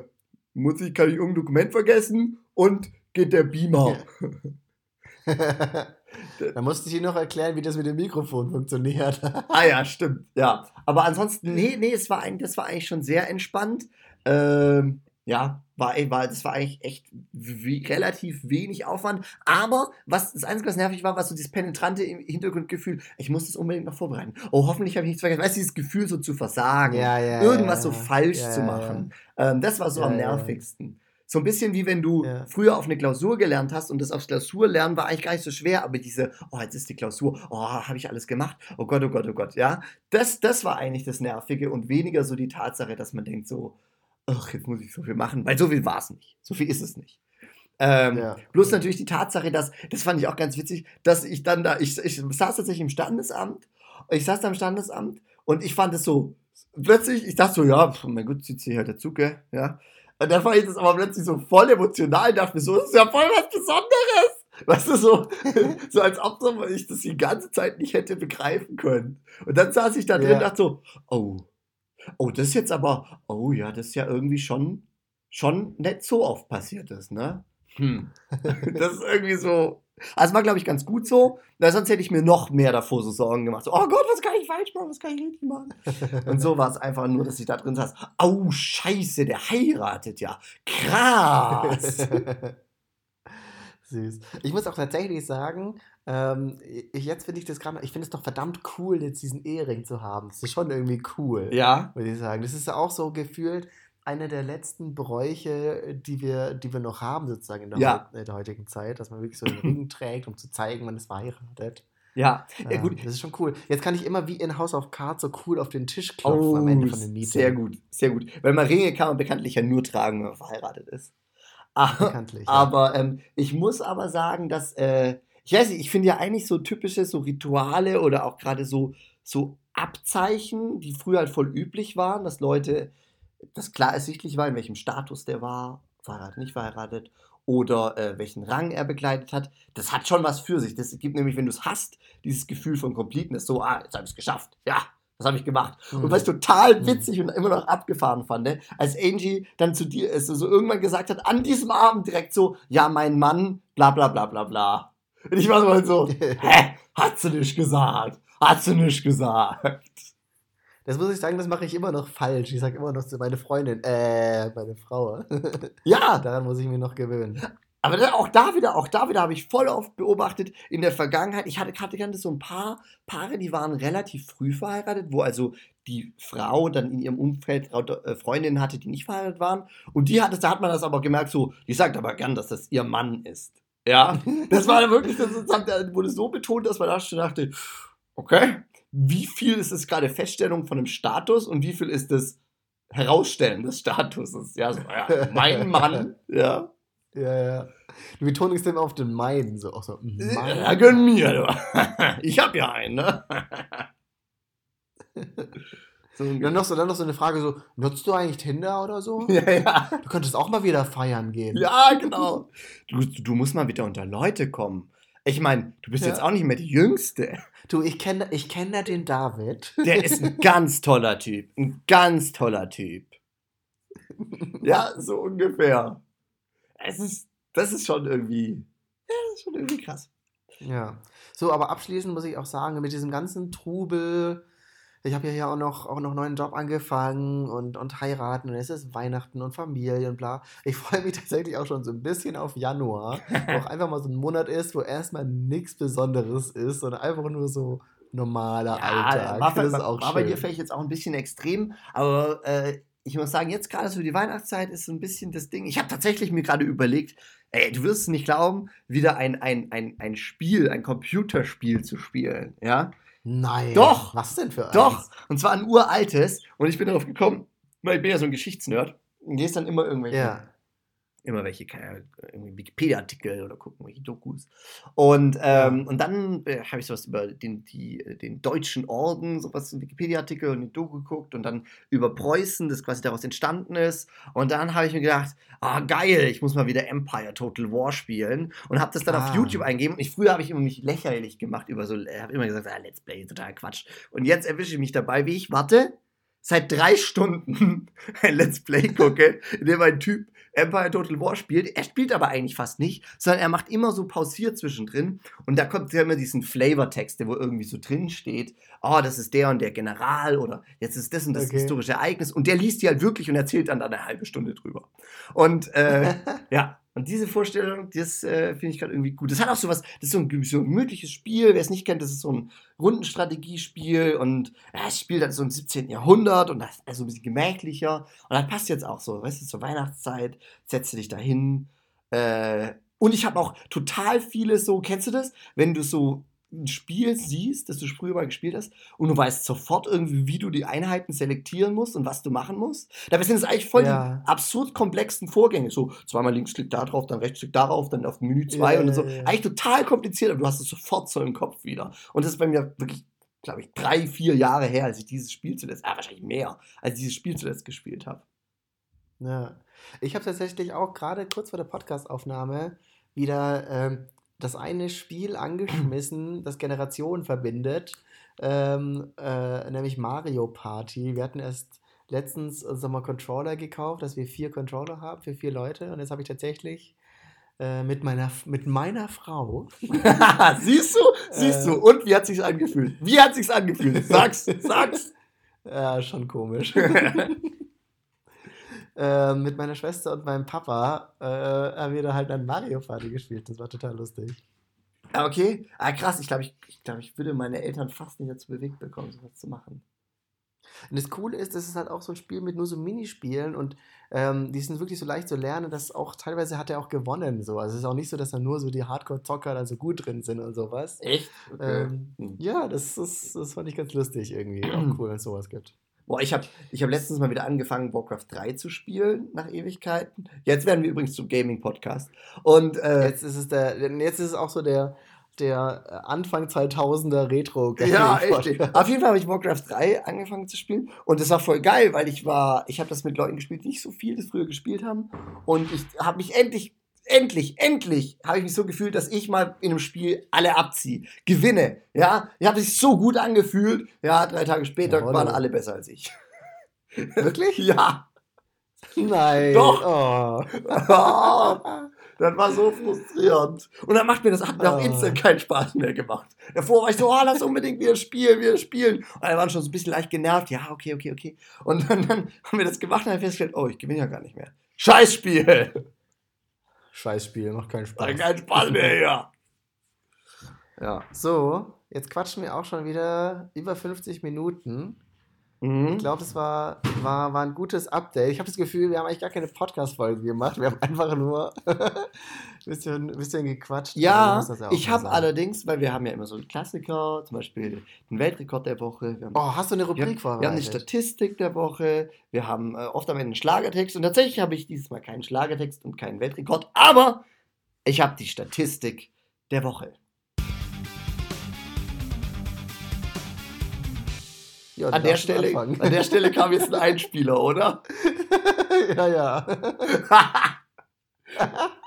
muss ich, kann ich irgendein Dokument vergessen? Und geht der Beamer. [LAUGHS] da musste ich Ihnen noch erklären, wie das mit dem Mikrofon funktioniert. [LAUGHS] ah ja, stimmt. Ja. Aber ansonsten, nee, nee, es war eigentlich, das war eigentlich schon sehr entspannt. Ähm, ja, war, war, das war eigentlich echt wie, relativ wenig Aufwand. Aber was das Einzige, was nervig war, war so dieses penetrante Hintergrundgefühl, ich muss das unbedingt noch vorbereiten. Oh, hoffentlich habe ich nichts vergessen. Weißt du, dieses Gefühl so zu versagen, ja, ja, irgendwas ja, so falsch zu machen. Ähm, das war so am nervigsten. So ein bisschen wie wenn du Ja. früher auf eine Klausur gelernt hast und das aufs Klausurlernen war eigentlich gar nicht so schwer, aber diese, oh, jetzt ist die Klausur, oh, habe ich alles gemacht, oh Gott, oh Gott, oh Gott, ja. Das, das war eigentlich das Nervige und weniger so die Tatsache, dass man denkt so, ach, jetzt muss ich so viel machen, weil so viel war es nicht. So viel ist es nicht. Ähm, Ja. Bloß natürlich die Tatsache, dass, das fand ich auch ganz witzig, dass ich dann da, ich, ich saß tatsächlich im Standesamt, ich saß da im Standesamt und ich fand es so, plötzlich, ich dachte so, ja, pf, mein Gott, zieht sich halt dazu, gell, ja. Und dann fand ich das aber plötzlich so voll emotional, dachte mir so, das ist ja voll was Besonderes. Weißt du, so, [LAUGHS] so als ob so ich das die ganze Zeit nicht hätte begreifen können. Und dann saß ich da drin Ja. und dachte so, oh, oh, das ist jetzt aber, oh ja, das ist ja irgendwie schon, schon nicht so oft passiert ist, ne? Hm. [LAUGHS] Das ist irgendwie so. Also war, glaube ich, ganz gut so. Weil sonst hätte ich mir noch mehr davor so Sorgen gemacht. So, oh Gott, was kann ich falsch machen? Was kann ich richtig machen? [LAUGHS] Und so war es einfach nur, dass ich da drin saß. Au, scheiße, der heiratet ja. Krass. [LAUGHS] Süß. Ich muss auch tatsächlich sagen, ähm, ich, jetzt finde ich das gerade, ich finde es doch verdammt cool, jetzt diesen Ehering zu haben. Das ist schon irgendwie cool, ja. muss ich sagen. Das ist ja auch so gefühlt eine der letzten Bräuche, die wir, die wir noch haben, sozusagen in der, Ja. heu- in der heutigen Zeit, dass man wirklich so einen Ring [LAUGHS] trägt, um zu zeigen, man ist verheiratet. Ja. Ja, Ähm, gut. Das ist schon cool. Jetzt kann ich immer wie in House of Cards so cool auf den Tisch klopfen am Ende von dem Meeting. Oh, sehr gut, sehr gut. Weil man Ringe kann man bekanntlich ja nur tragen, wenn man verheiratet ist. Ah, Bekanntlich. ja. Aber ähm, ich muss aber sagen, dass, äh, ich weiß nicht, ich finde ja eigentlich so typische so Rituale oder auch gerade so, so Abzeichen, die früher halt voll üblich waren, dass Leute, das klar ersichtlich war, in welchem Status der war, verheiratet, nicht verheiratet, oder äh, welchen Rang er begleitet hat, das hat schon was für sich. Das gibt nämlich, wenn du es hast, dieses Gefühl von Completeness, so, ah, jetzt habe ich es geschafft, ja, das habe ich gemacht. Und Mhm. was ich total Mhm. witzig und immer noch abgefahren fand, ne? als Angie dann zu dir ist, so irgendwann gesagt hat, an diesem Abend direkt so, ja, mein Mann, bla bla bla bla bla. Und ich war so, so [LAUGHS] hä, hat sie nicht gesagt, hat sie nicht gesagt. Das muss ich sagen, das mache ich immer noch falsch. Ich sage immer noch zu meiner Freundin, äh, meine Frau. [LAUGHS] Ja, Daran muss ich mich noch gewöhnen. aber dann auch da wieder, auch da wieder habe ich voll oft beobachtet in der Vergangenheit. Ich hatte, hatte kannte so ein paar Paare, die waren relativ früh verheiratet, wo also die Frau dann in ihrem Umfeld äh, Freundinnen hatte, die nicht verheiratet waren. Und die hat es, da hat man das aber gemerkt, so, die sagt aber gern, dass das ihr Mann ist. Ja, [LAUGHS] das war dann wirklich, das wurde so betont, dass man da schon dachte, okay, wie viel ist es gerade Feststellung von einem Status und wie viel ist das Herausstellen des Statuses? Ja, so, ja, mein [LAUGHS] Mann, ja. Ja, ja. Die Betonung ist immer auf den meinen, so auch so. mein. Ja, gönn mir, du. [LAUGHS] Ich hab ja einen, ne? [LAUGHS] so Und dann noch, so, dann noch so eine Frage so, nutzt du eigentlich Tinder oder so? ja, ja. Du könntest auch mal wieder feiern gehen. Ja, genau. Du, du musst mal wieder unter Leute kommen. Ich meine, du bist Ja. jetzt auch nicht mehr die Jüngste. Du, ich kenne ich kenn da den David. Der ist ein [LAUGHS] ganz toller Typ. Ein ganz toller Typ. Ja, so ungefähr. Es ist, das ist schon irgendwie, ja, das ist schon irgendwie krass. Ja. So, aber abschließend muss ich auch sagen, mit diesem ganzen Trubel, ich habe ja hier auch noch, auch noch einen neuen Job angefangen und, und heiraten und es ist Weihnachten und Familie und bla. Ich [LAUGHS] freue mich tatsächlich auch schon so ein bisschen auf Januar, [LAUGHS] wo auch einfach mal so ein Monat ist, wo erstmal nichts Besonderes ist, sondern einfach nur so normaler Alltag. war, das ist war, auch war bei dir schön. vielleicht jetzt auch ein bisschen extrem, aber äh, ich muss sagen, jetzt gerade so die Weihnachtszeit ist so ein bisschen das Ding. Ich habe tatsächlich mir gerade überlegt, ey, du wirst es nicht glauben, wieder ein, ein, ein, ein Spiel, ein Computerspiel zu spielen, ja? Nein. Doch. Was denn für Doch, eins? und zwar ein uraltes. Und ich bin darauf gekommen, weil ich bin ja so ein Geschichtsnerd und lese dann immer irgendwelche Ja. Immer welche Wikipedia-Artikel oder gucken welche Dokus. Und, ähm, und dann äh, habe ich sowas über den, die, den deutschen Orden, sowas, einen Wikipedia-Artikel und eine Doku geguckt und dann über Preußen, das quasi daraus entstanden ist. Und dann habe ich mir gedacht, ah geil, ich muss mal wieder Empire Total War spielen und habe das dann Ah. auf YouTube eingegeben. Und ich, früher habe ich immer mich lächerlich gemacht über so, äh, habe immer gesagt, ah, Let's Play, total Quatsch. Und jetzt erwische ich mich dabei, wie ich warte, seit drei Stunden [LAUGHS] ein Let's Play gucke, in dem ein Typ Empire Total War spielt. Er spielt aber eigentlich fast nicht, sondern er macht immer so pausiert zwischendrin und da kommt ja immer diesen Flavortext, wo irgendwie so drin steht, oh, das ist der und der General oder jetzt ist das und das Okay. historische Ereignis und der liest die halt wirklich und erzählt dann, dann eine halbe Stunde drüber. Und äh, [LAUGHS] ja, und diese Vorstellung, das äh, finde ich gerade irgendwie gut. Das hat auch sowas, das ist so ein, so ein gemütliches Spiel. Wer es nicht kennt, das ist so ein Rundenstrategiespiel und ja, es spielt halt so im 17. Jahrhundert und das ist also ein bisschen gemächlicher. Und das passt jetzt auch so, weißt du, zur Weihnachtszeit, setzt du dich da hin. Äh, und ich habe auch total viele so, kennst du das? Wenn du so ein Spiel siehst, das du früher mal gespielt hast, und du weißt sofort irgendwie, wie du die Einheiten selektieren musst und was du machen musst. Dabei sind es eigentlich voll Ja. die absurd komplexen Vorgänge. So zweimal Linksklick da drauf, dann Rechtsklick darauf, dann auf Menü 2 Ja, und so. ja. Eigentlich total kompliziert, aber du hast es sofort so im Kopf wieder. Und das ist bei mir wirklich, glaube ich, drei, vier Jahre her, als ich dieses Spiel zuletzt, ah, wahrscheinlich mehr, als ich dieses Spiel zuletzt gespielt habe. Ja. Ich habe tatsächlich auch gerade kurz vor der Podcastaufnahme wieder ähm, das eine Spiel [CLEARS THROAT] angeschmissen, das Generationen verbindet, ähm, äh, nämlich Mario Party. Wir hatten erst letztens uns nochmal Controller gekauft, dass wir vier Controller haben für vier Leute. Und jetzt habe ich tatsächlich äh, mit, meiner, mit meiner Frau [LAUGHS] siehst du? Siehst du? Äh. Und wie hat sich's angefühlt? Wie hat sich's angefühlt? Sag's, [LAUGHS] sag's. Ja, schon komisch. [LAUGHS] ähm, mit meiner Schwester und meinem Papa äh, haben wir da halt dann Mario Party gespielt. Das war total lustig. Okay. Ah, krass. Ich glaube, ich, ich, glaub, ich würde meine Eltern fast nicht dazu bewegt bekommen, sowas zu machen. Und das Coole ist, das ist halt auch so ein Spiel mit nur so Minispielen und ähm, die sind wirklich so leicht zu lernen, dass auch teilweise hat er auch gewonnen. So. Also es ist auch nicht so, dass da nur so die Hardcore-Zocker da so gut drin sind und sowas. Echt? Ähm, Hm. ja, das, ist, das fand ich ganz lustig irgendwie. Auch [CLEARS THROAT] cool, wenn es sowas gibt. Boah, ich habe ich hab letztens mal wieder angefangen, Warcraft 3 zu spielen, nach Ewigkeiten. Jetzt werden wir übrigens zum Gaming-Podcast. Und äh, Jetzt ist es der, jetzt ist es auch so der, der äh, Anfang 2000er retro Ja, echt. Auf jeden Fall habe ich Warcraft 3 angefangen zu spielen und das war voll geil, weil ich war, ich habe das mit Leuten gespielt, die nicht so viel das früher gespielt haben und ich habe mich endlich, endlich, endlich habe ich mich so gefühlt, dass ich mal in einem Spiel alle abziehe, gewinne, ja, ich habe sich so gut angefühlt, ja, drei Tage später Jawohl. waren alle besser als ich. [LAUGHS] Wirklich? ja, Nein. Doch. Oh. [LAUGHS] das war so frustrierend. Und dann macht mir das, hat mir auch Oh. instant keinen Spaß mehr gemacht. Davor war ich so, oh, lass unbedingt wieder spielen, wieder spielen. Und alle waren schon so ein bisschen leicht genervt. Ja, okay, okay, okay. Und dann, dann haben wir das gemacht und haben festgestellt, oh, ich gewinne ja gar nicht mehr. Scheißspiel. Scheißspiel, macht keinen Spaß. kein Spaß mehr hier. Ja. So, jetzt quatschen wir auch schon wieder über 50 Minuten. Ich Mhm. glaube, das war, war, war ein gutes Update. Ich habe das Gefühl, wir haben eigentlich gar keine Podcast-Folge gemacht. Wir haben einfach nur ein [LAUGHS] bisschen, bisschen gequatscht. Also Ja, das auch ich habe allerdings, weil wir haben ja immer so einen Klassiker, zum Beispiel den Weltrekord der Woche. Wir haben Oh, hast du eine Wir Rubrik haben, vorbereitet? wir haben eine Statistik der Woche, wir haben äh, oft am Ende einen Schlagertext und tatsächlich habe ich dieses Mal keinen Schlagertext und keinen Weltrekord, aber ich habe die Statistik der Woche. Ja, An der, Stelle, anfangen. an der Stelle kam jetzt ein [LAUGHS] Einspieler, oder? [LAUGHS] ja, ja. [LAUGHS]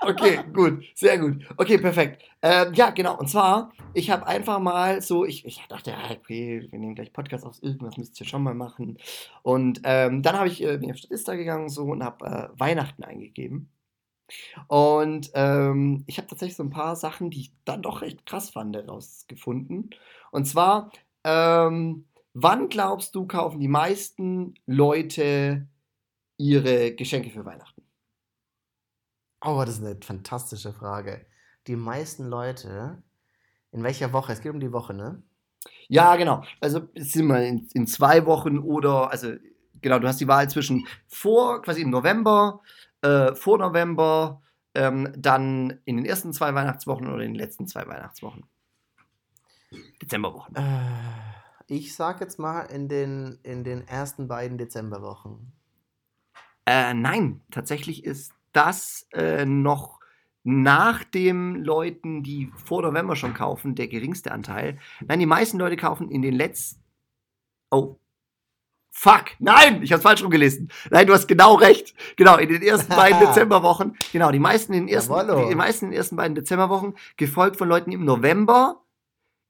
okay, gut, sehr gut. Okay, perfekt. Ähm, ja, genau. Und zwar, ich habe einfach mal so, ich, ich dachte, okay, wir nehmen gleich Podcast aus, irgendwas müsst ihr schon mal machen. Und ähm, dann habe ich, äh, bin auf Statista gegangen so und habe äh, Weihnachten eingegeben. Und ähm, ich habe tatsächlich so ein paar Sachen, die ich dann doch recht krass fand, herausgefunden. Und zwar, ähm, wann glaubst du, kaufen die meisten Leute ihre Geschenke für Weihnachten? Oh, das ist eine fantastische Frage. Die meisten Leute, in welcher Woche? Es geht um die Woche, ne? Ja, genau. Also es sind wir in, in zwei Wochen oder, also genau, du hast die Wahl zwischen vor, quasi im November, äh, vor November, ähm, dann in den ersten zwei Weihnachtswochen oder in den letzten zwei Weihnachtswochen. Dezemberwochen. Äh, ich sag jetzt mal in den, in den ersten beiden Dezemberwochen. Äh, nein, tatsächlich ist dass äh, noch nach den Leuten, die vor November schon kaufen, der geringste Anteil. Nein, die meisten Leute kaufen in den letzten. Oh. Fuck! Nein! Ich hab's falsch rumgelesen. Nein, du hast genau recht. Genau, in den ersten beiden [LAUGHS] Dezemberwochen. Genau, die meisten in den ersten, Jawollo. die meisten in den ersten beiden Dezemberwochen, gefolgt von Leuten im November,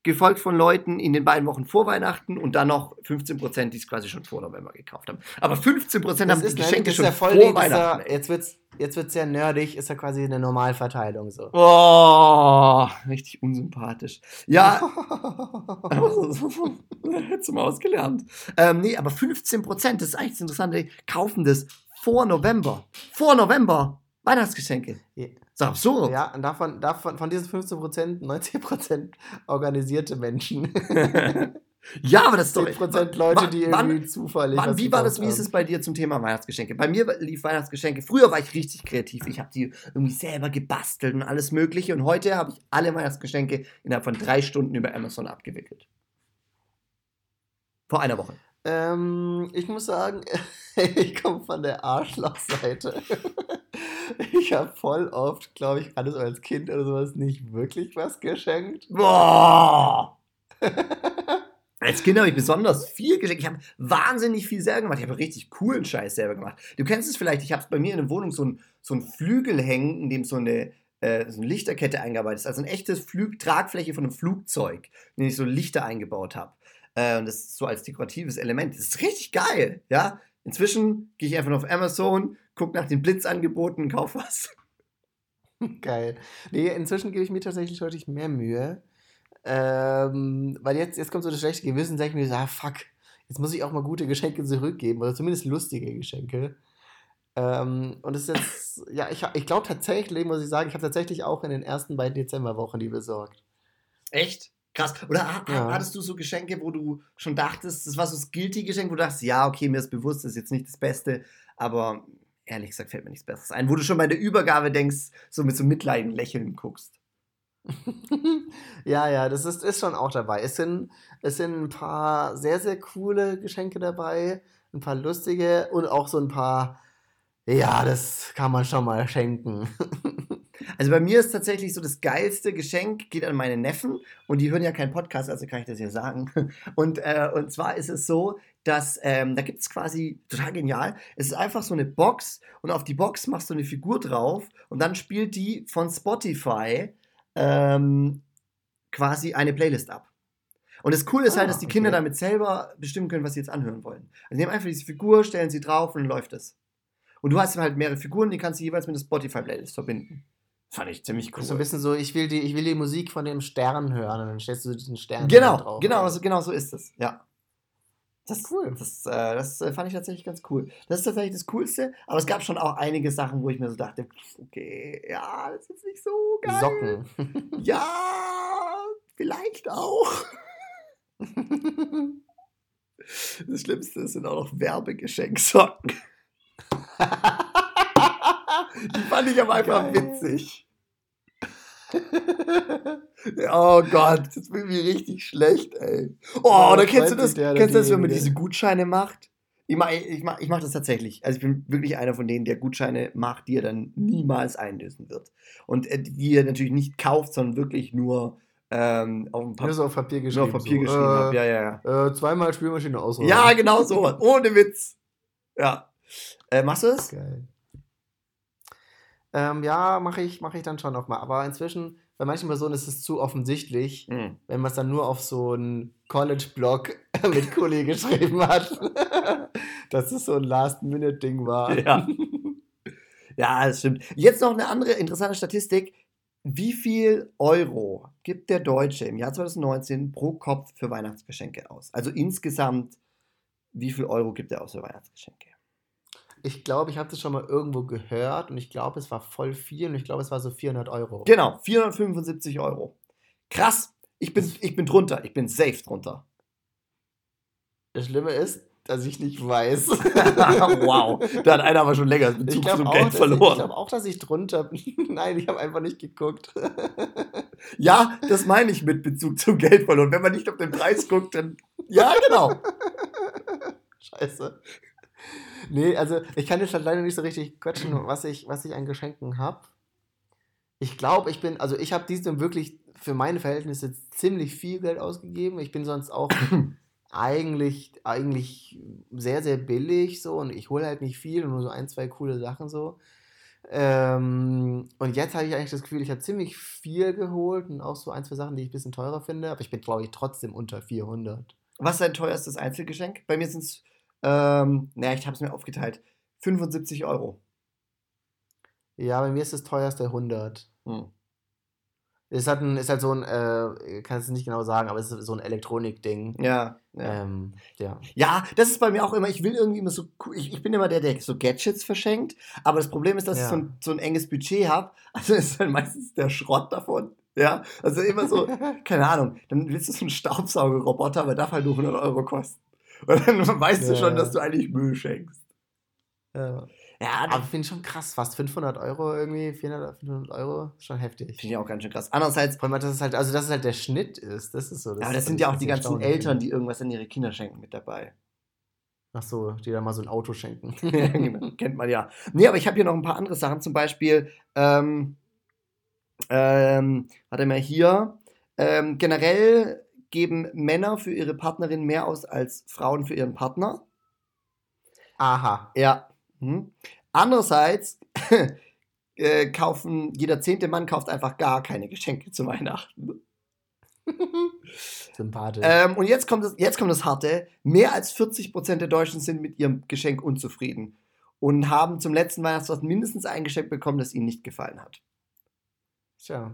gefolgt von Leuten in den beiden Wochen vor Weihnachten und dann noch 15%, die es quasi schon vor November gekauft haben. Aber 15% haben Das die ne, Geschenke schon ja voll vor Weihnachten. ja, jetzt wird's, jetzt wird's sehr nerdig, ist ja quasi eine Normalverteilung so. Oh, richtig unsympathisch. Ja, [LAUGHS] hättest du mal ausgelernt. Ähm, nee, aber 15 Prozent, das ist eigentlich das Interessante, kaufen das vor November. Vor November. Weihnachtsgeschenke. Ja. So absurd. Ja, und davon, davon von diesen 15%, 90% [LAUGHS] organisierte Menschen. [LAUGHS] Ja, aber das ist doch. 10% Leute, die wann- irgendwie zufällig. Wann, wie war das, wie ist es bei dir zum Thema Weihnachtsgeschenke? Bei mir lief Weihnachtsgeschenke. Früher war ich richtig kreativ. Ich habe die irgendwie selber gebastelt und alles Mögliche. Und heute habe ich alle Weihnachtsgeschenke innerhalb von drei Stunden über Amazon abgewickelt. Vor einer Woche. Ähm, ich muss sagen, [LAUGHS] ich komme von der Arschlochseite. [LAUGHS] Ich habe voll oft, glaube ich, alles als Kind oder sowas nicht wirklich was geschenkt. Boah! [LAUGHS] Als Kind habe ich besonders viel geschenkt. Ich habe wahnsinnig viel selber gemacht. Ich habe richtig coolen Scheiß selber gemacht. Du kennst es vielleicht, ich habe bei mir in der Wohnung so ein, so Flügel hängen, in dem so eine, äh, so eine Lichterkette eingearbeitet ist. Also ein echtes Flug Tragfläche von einem Flugzeug, in dem ich so Lichter eingebaut habe. Äh, und das ist so als dekoratives Element. Das ist richtig geil, ja. Inzwischen gehe ich einfach nur auf Amazon, gucke nach den Blitzangeboten und kaufe was. [LAUGHS] Geil. Nee, inzwischen gebe ich mir tatsächlich deutlich mehr Mühe. Ähm, weil jetzt, jetzt kommt so das schlechte Gewissen, sage ich mir so, ah, fuck, jetzt muss ich auch mal gute Geschenke zurückgeben oder zumindest lustige Geschenke. Ähm, und es ist jetzt, [LAUGHS] ja, ich, ich glaube tatsächlich, muss ich sagen, ich habe tatsächlich auch in den ersten beiden Dezemberwochen die besorgt. Echt? Krass. Oder Ja. hattest du so Geschenke, wo du schon dachtest, das war so das Guilty-Geschenk, wo du dachtest, ja, okay, mir ist bewusst, das ist jetzt nicht das Beste, aber ehrlich gesagt fällt mir nichts Besseres ein. Wo du schon bei der Übergabe denkst, so mit so Mitleiden lächeln guckst. [LAUGHS] ja, ja, das ist, ist schon auch dabei. Es sind, es sind ein paar sehr, sehr coole Geschenke dabei, ein paar lustige und auch so ein paar, ja, das kann man schon mal schenken. [LAUGHS] Also bei mir ist tatsächlich so das geilste Geschenk geht an meine Neffen und die hören ja keinen Podcast, also kann ich das ja sagen. [LAUGHS] Und, äh, und zwar ist es so, dass ähm, da gibt es quasi, total genial, es ist einfach so eine Box und auf die Box machst du eine Figur drauf und dann spielt die von Spotify ähm, quasi eine Playlist ab. Und das Coole ist halt, Ah, dass die Kinder okay. damit selber bestimmen können, was sie jetzt anhören wollen. Also sie nehmen einfach diese Figur, stellen sie drauf und dann läuft es. Und du hast halt mehrere Figuren, die kannst du jeweils mit einer Spotify-Playlist verbinden. Fand ich ziemlich cool. Ist so ein bisschen so, ich will die, ich will die Musik von dem Stern hören und dann stellst du diesen Stern Genau, drauf. genau, so, genau so ist es. Ja. Das, Cool. Das, äh, das äh, fand ich tatsächlich ganz cool. Das ist tatsächlich das Coolste, aber es gab schon auch einige Sachen, wo ich mir so dachte, okay, ja, das ist jetzt nicht so geil. Socken. [LAUGHS] Ja, vielleicht auch. [LAUGHS] Das Schlimmste sind auch noch Werbegeschenksocken. [LAUGHS] Die fand ich aber einfach Geil. witzig. Oh Gott, das wird mir richtig schlecht, ey. Oh, Ja, da kennst du das? der Kennst du das, wenn man diejenige. diese Gutscheine macht? Ich mache ich mach, ich mach das tatsächlich. Also ich bin wirklich einer von denen, der Gutscheine macht, die er dann niemals einlösen wird. Und äh, die er natürlich nicht kauft, sondern wirklich nur ähm, auf dem so auf Papier geschrieben. auf Papier so, geschrieben äh, habe. Ja, ja, ja. Äh, zweimal Spielmaschine ausräumen. Ja, genau so. Ohne Witz. Ja. Äh, machst du das? Geil. Ähm, ja, mache ich, mach ich dann schon noch mal. Aber inzwischen, bei manchen Personen ist es zu offensichtlich, Mhm. wenn man es dann nur auf so einen College-Blog [LAUGHS] mit Kuli geschrieben hat, [LAUGHS] dass es so ein Last-Minute-Ding war. [LAUGHS] Ja. Ja, das stimmt. Jetzt noch eine andere interessante Statistik. Wie viel Euro gibt der Deutsche im Jahr 2019 pro Kopf für Weihnachtsgeschenke aus? Also insgesamt, wie viel Euro gibt er aus für Weihnachtsgeschenke? Ich glaube, ich habe das schon mal irgendwo gehört und ich glaube, es war voll viel und ich glaube, es war so 400 Euro. Genau, 475 Euro. Krass. Ich bin, ich bin drunter. Ich bin safe drunter. Das Schlimme ist, dass ich nicht weiß. [LAUGHS] wow. Da hat einer aber schon länger Bezug glaube zum auch, Geld dass ich, ich verloren. glaub auch, dass ich drunter bin. [LAUGHS] Nein, ich habe einfach nicht geguckt. [LAUGHS] Ja, das meine ich mit Bezug zum Geld verloren. Wenn man nicht auf den Preis guckt, dann. Ja, genau. Scheiße. Nee, also ich kann jetzt halt leider nicht so richtig quatschen, was ich, was ich an Geschenken habe. Ich glaube, ich bin, also ich habe diesem wirklich für meine Verhältnisse ziemlich viel Geld ausgegeben. Ich bin sonst auch [CLEARS THROAT] eigentlich, eigentlich sehr, sehr billig so und ich hole halt nicht viel, nur so ein, zwei coole Sachen so. Ähm, und jetzt habe ich eigentlich das Gefühl, ich habe ziemlich viel geholt und auch so ein, zwei Sachen, die ich ein bisschen teurer finde, aber ich bin, glaube ich, trotzdem unter 400. Was ist dein teuerstes Einzelgeschenk? Bei mir sind es, ähm, naja, ich habe es mir aufgeteilt, 75 Euro. Ja, bei mir ist das teuerste 100. Hm. Ist halt, ein, ist halt so ein, äh, kann es nicht genau sagen, aber es ist so ein Elektronik-Ding. Ja. Ja. Ähm, ja. ja, das ist bei mir auch immer, ich will irgendwie immer so, ich, ich bin immer der, der so Gadgets verschenkt, aber das Problem ist, dass ja. ich so ein, so ein enges Budget habe, [LAUGHS] also ist dann meistens der Schrott davon. Ja, also immer so, [LAUGHS] keine Ahnung, dann willst du so einen Staubsaugerroboter, aber darf halt nur 100 Euro kosten. Und dann [LAUGHS] weißt ja. du schon, dass du eigentlich Müll schenkst. Ja. Ja, aber ich finde schon krass, fast 500 Euro irgendwie, 400, 500 Euro, schon heftig. Finde ich auch ganz schön krass. Andererseits. Vor allem, dass es halt, also dass es halt der Schnitt ist, das ist so. Das ja, aber das sind ja auch die ganzen Eltern, die irgendwas an ihre Kinder schenken mit dabei. Ach so, die da mal so ein Auto schenken. [LAUGHS] ja, genau, kennt man ja. Nee, aber ich habe hier noch ein paar andere Sachen, zum Beispiel, ähm, ähm, warte mal hier, ähm, generell geben Männer für ihre Partnerin mehr aus als Frauen für ihren Partner. Aha. Ja, hm. Andererseits [LAUGHS] äh, kaufen, jeder zehnte Mann kauft einfach gar keine Geschenke zu Weihnachten. [LAUGHS] Sympathisch. Ähm, und jetzt kommt, das, jetzt kommt das Harte. Mehr als 40% der Deutschen sind mit ihrem Geschenk unzufrieden und haben zum letzten Weihnachtsfest mindestens ein Geschenk bekommen, das ihnen nicht gefallen hat. Tja.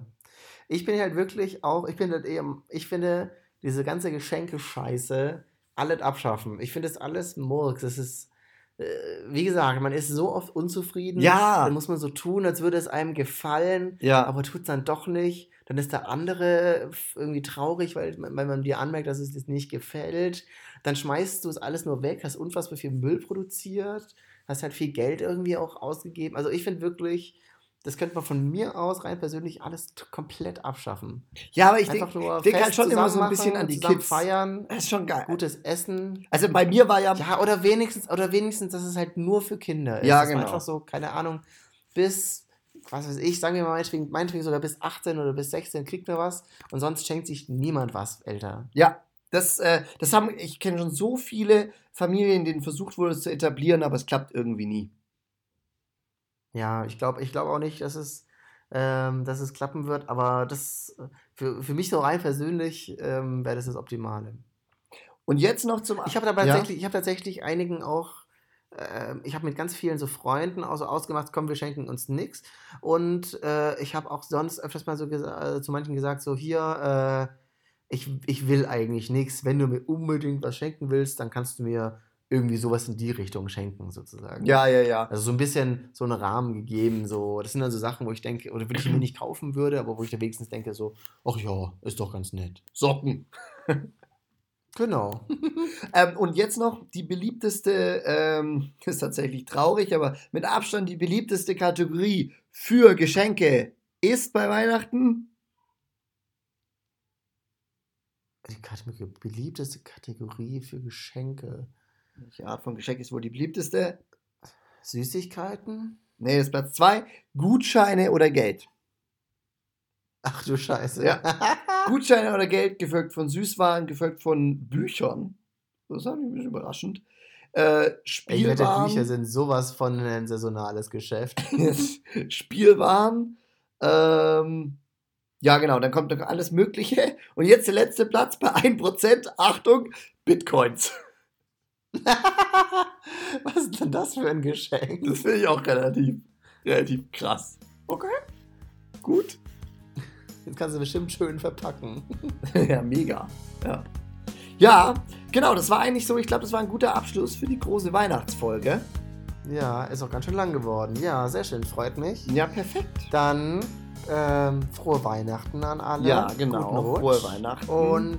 Ich bin halt wirklich auch, ich bin halt eher, ich finde, diese ganze Geschenke-Scheiße, alles abschaffen. Ich finde das alles Murks. Das ist, äh, wie gesagt, man ist so oft unzufrieden. Ja. Dann muss man so tun, als würde es einem gefallen. Ja. Aber tut es dann doch nicht. Dann ist der andere irgendwie traurig, weil, weil man dir anmerkt, dass es dir nicht gefällt. Dann schmeißt du es alles nur weg, hast unfassbar viel Müll produziert, hast halt viel Geld irgendwie auch ausgegeben. Also ich finde wirklich, das könnte man von mir aus rein persönlich alles komplett abschaffen. Ja, aber ich denke denk halt schon immer so ein bisschen an die Kids. feiern. Das ist schon geil. Gutes Essen. Also bei mir war ja. Ja, oder wenigstens, oder wenigstens, dass es halt nur für Kinder ist. Ja, genau. Einfach so, keine Ahnung, bis, was weiß ich, sagen wir mal meinetwegen, meinetwegen sogar bis 18 oder bis 16 kriegt man was und sonst schenkt sich niemand was älter. Ja, das, äh, das haben, ich kenne schon so viele Familien, denen versucht wurde, es zu etablieren, aber es klappt irgendwie nie. Ja, ich glaube ich glaub auch nicht, dass es, ähm, dass es klappen wird, aber das für, für mich so rein persönlich ähm, wäre das das Optimale. Und jetzt noch zum Ich habe tatsächlich, ja? ich hab tatsächlich einigen auch, äh, ich habe mit ganz vielen so Freunden auch so ausgemacht, komm, wir schenken uns nichts. Und äh, ich habe auch sonst öfters mal so äh, zu manchen gesagt, so hier, äh, ich, ich will eigentlich nichts. Wenn du mir unbedingt was schenken willst, dann kannst du mir irgendwie sowas in die Richtung schenken, sozusagen. Ja, ja, ja. Also so ein bisschen so einen Rahmen gegeben. So. Das sind dann so Sachen, wo ich denke, oder würde ich mir nicht kaufen würde, aber wo ich da wenigstens denke, so, ach ja, ist doch ganz nett. Socken. genau. [LAUGHS] ähm, und jetzt noch die beliebteste, ähm, [LAUGHS] ist tatsächlich traurig, aber mit Abstand die beliebteste Kategorie für Geschenke ist bei Weihnachten. Die beliebteste Kategorie für Geschenke. Welche Art von Geschenk ist wohl die beliebteste? Süßigkeiten? Nee, das ist Platz 2. Gutscheine oder Geld. Ach du Scheiße. Ja. [LAUGHS] Gutscheine oder Geld, gefolgt von Süßwaren, gefolgt von Büchern. Das ist ein bisschen überraschend. Äh, Spielwaren. Ey, Bücher sind sowas von ein saisonales Geschäft. [LAUGHS] Spielwaren. Ähm, ja, genau, dann kommt noch alles Mögliche. Und jetzt der letzte Platz bei 1%. Achtung, Bitcoins. [LAUGHS] Was ist denn das für ein Geschenk? Das finde ich auch relativ, relativ krass. Okay. Gut. Jetzt kannst du bestimmt schön verpacken. [LAUGHS] ja, mega. Ja. ja, genau, das war eigentlich so, ich glaube, das war ein guter Abschluss für die große Weihnachtsfolge. Ja, ist auch ganz schön lang geworden. Ja, sehr schön, freut mich. Ja, perfekt. Dann ähm, frohe Weihnachten an alle. Ja, genau. Frohe Weihnachten. Und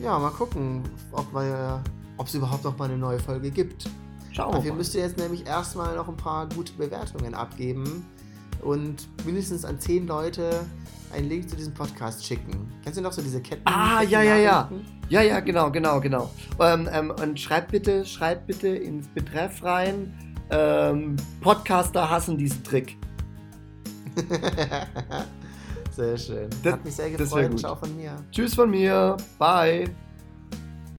ja, mal gucken, ob wir ob es überhaupt noch mal eine neue Folge gibt. Schauen wir Dafür müsst ihr jetzt nämlich erstmal noch ein paar gute Bewertungen abgeben und mindestens an zehn Leute einen Link zu diesem Podcast schicken. Kennst du noch so diese Ketten? Ah, Ketten ja, ja, ja. Ja, ja, genau, genau, genau. Ähm, ähm, und schreibt bitte, schreibt bitte ins Betreff rein. Ähm, Podcaster hassen diesen Trick. [LAUGHS] Sehr schön. Das- Hat mich sehr gefreut. Ciao von mir. Tschüss von mir. Bye.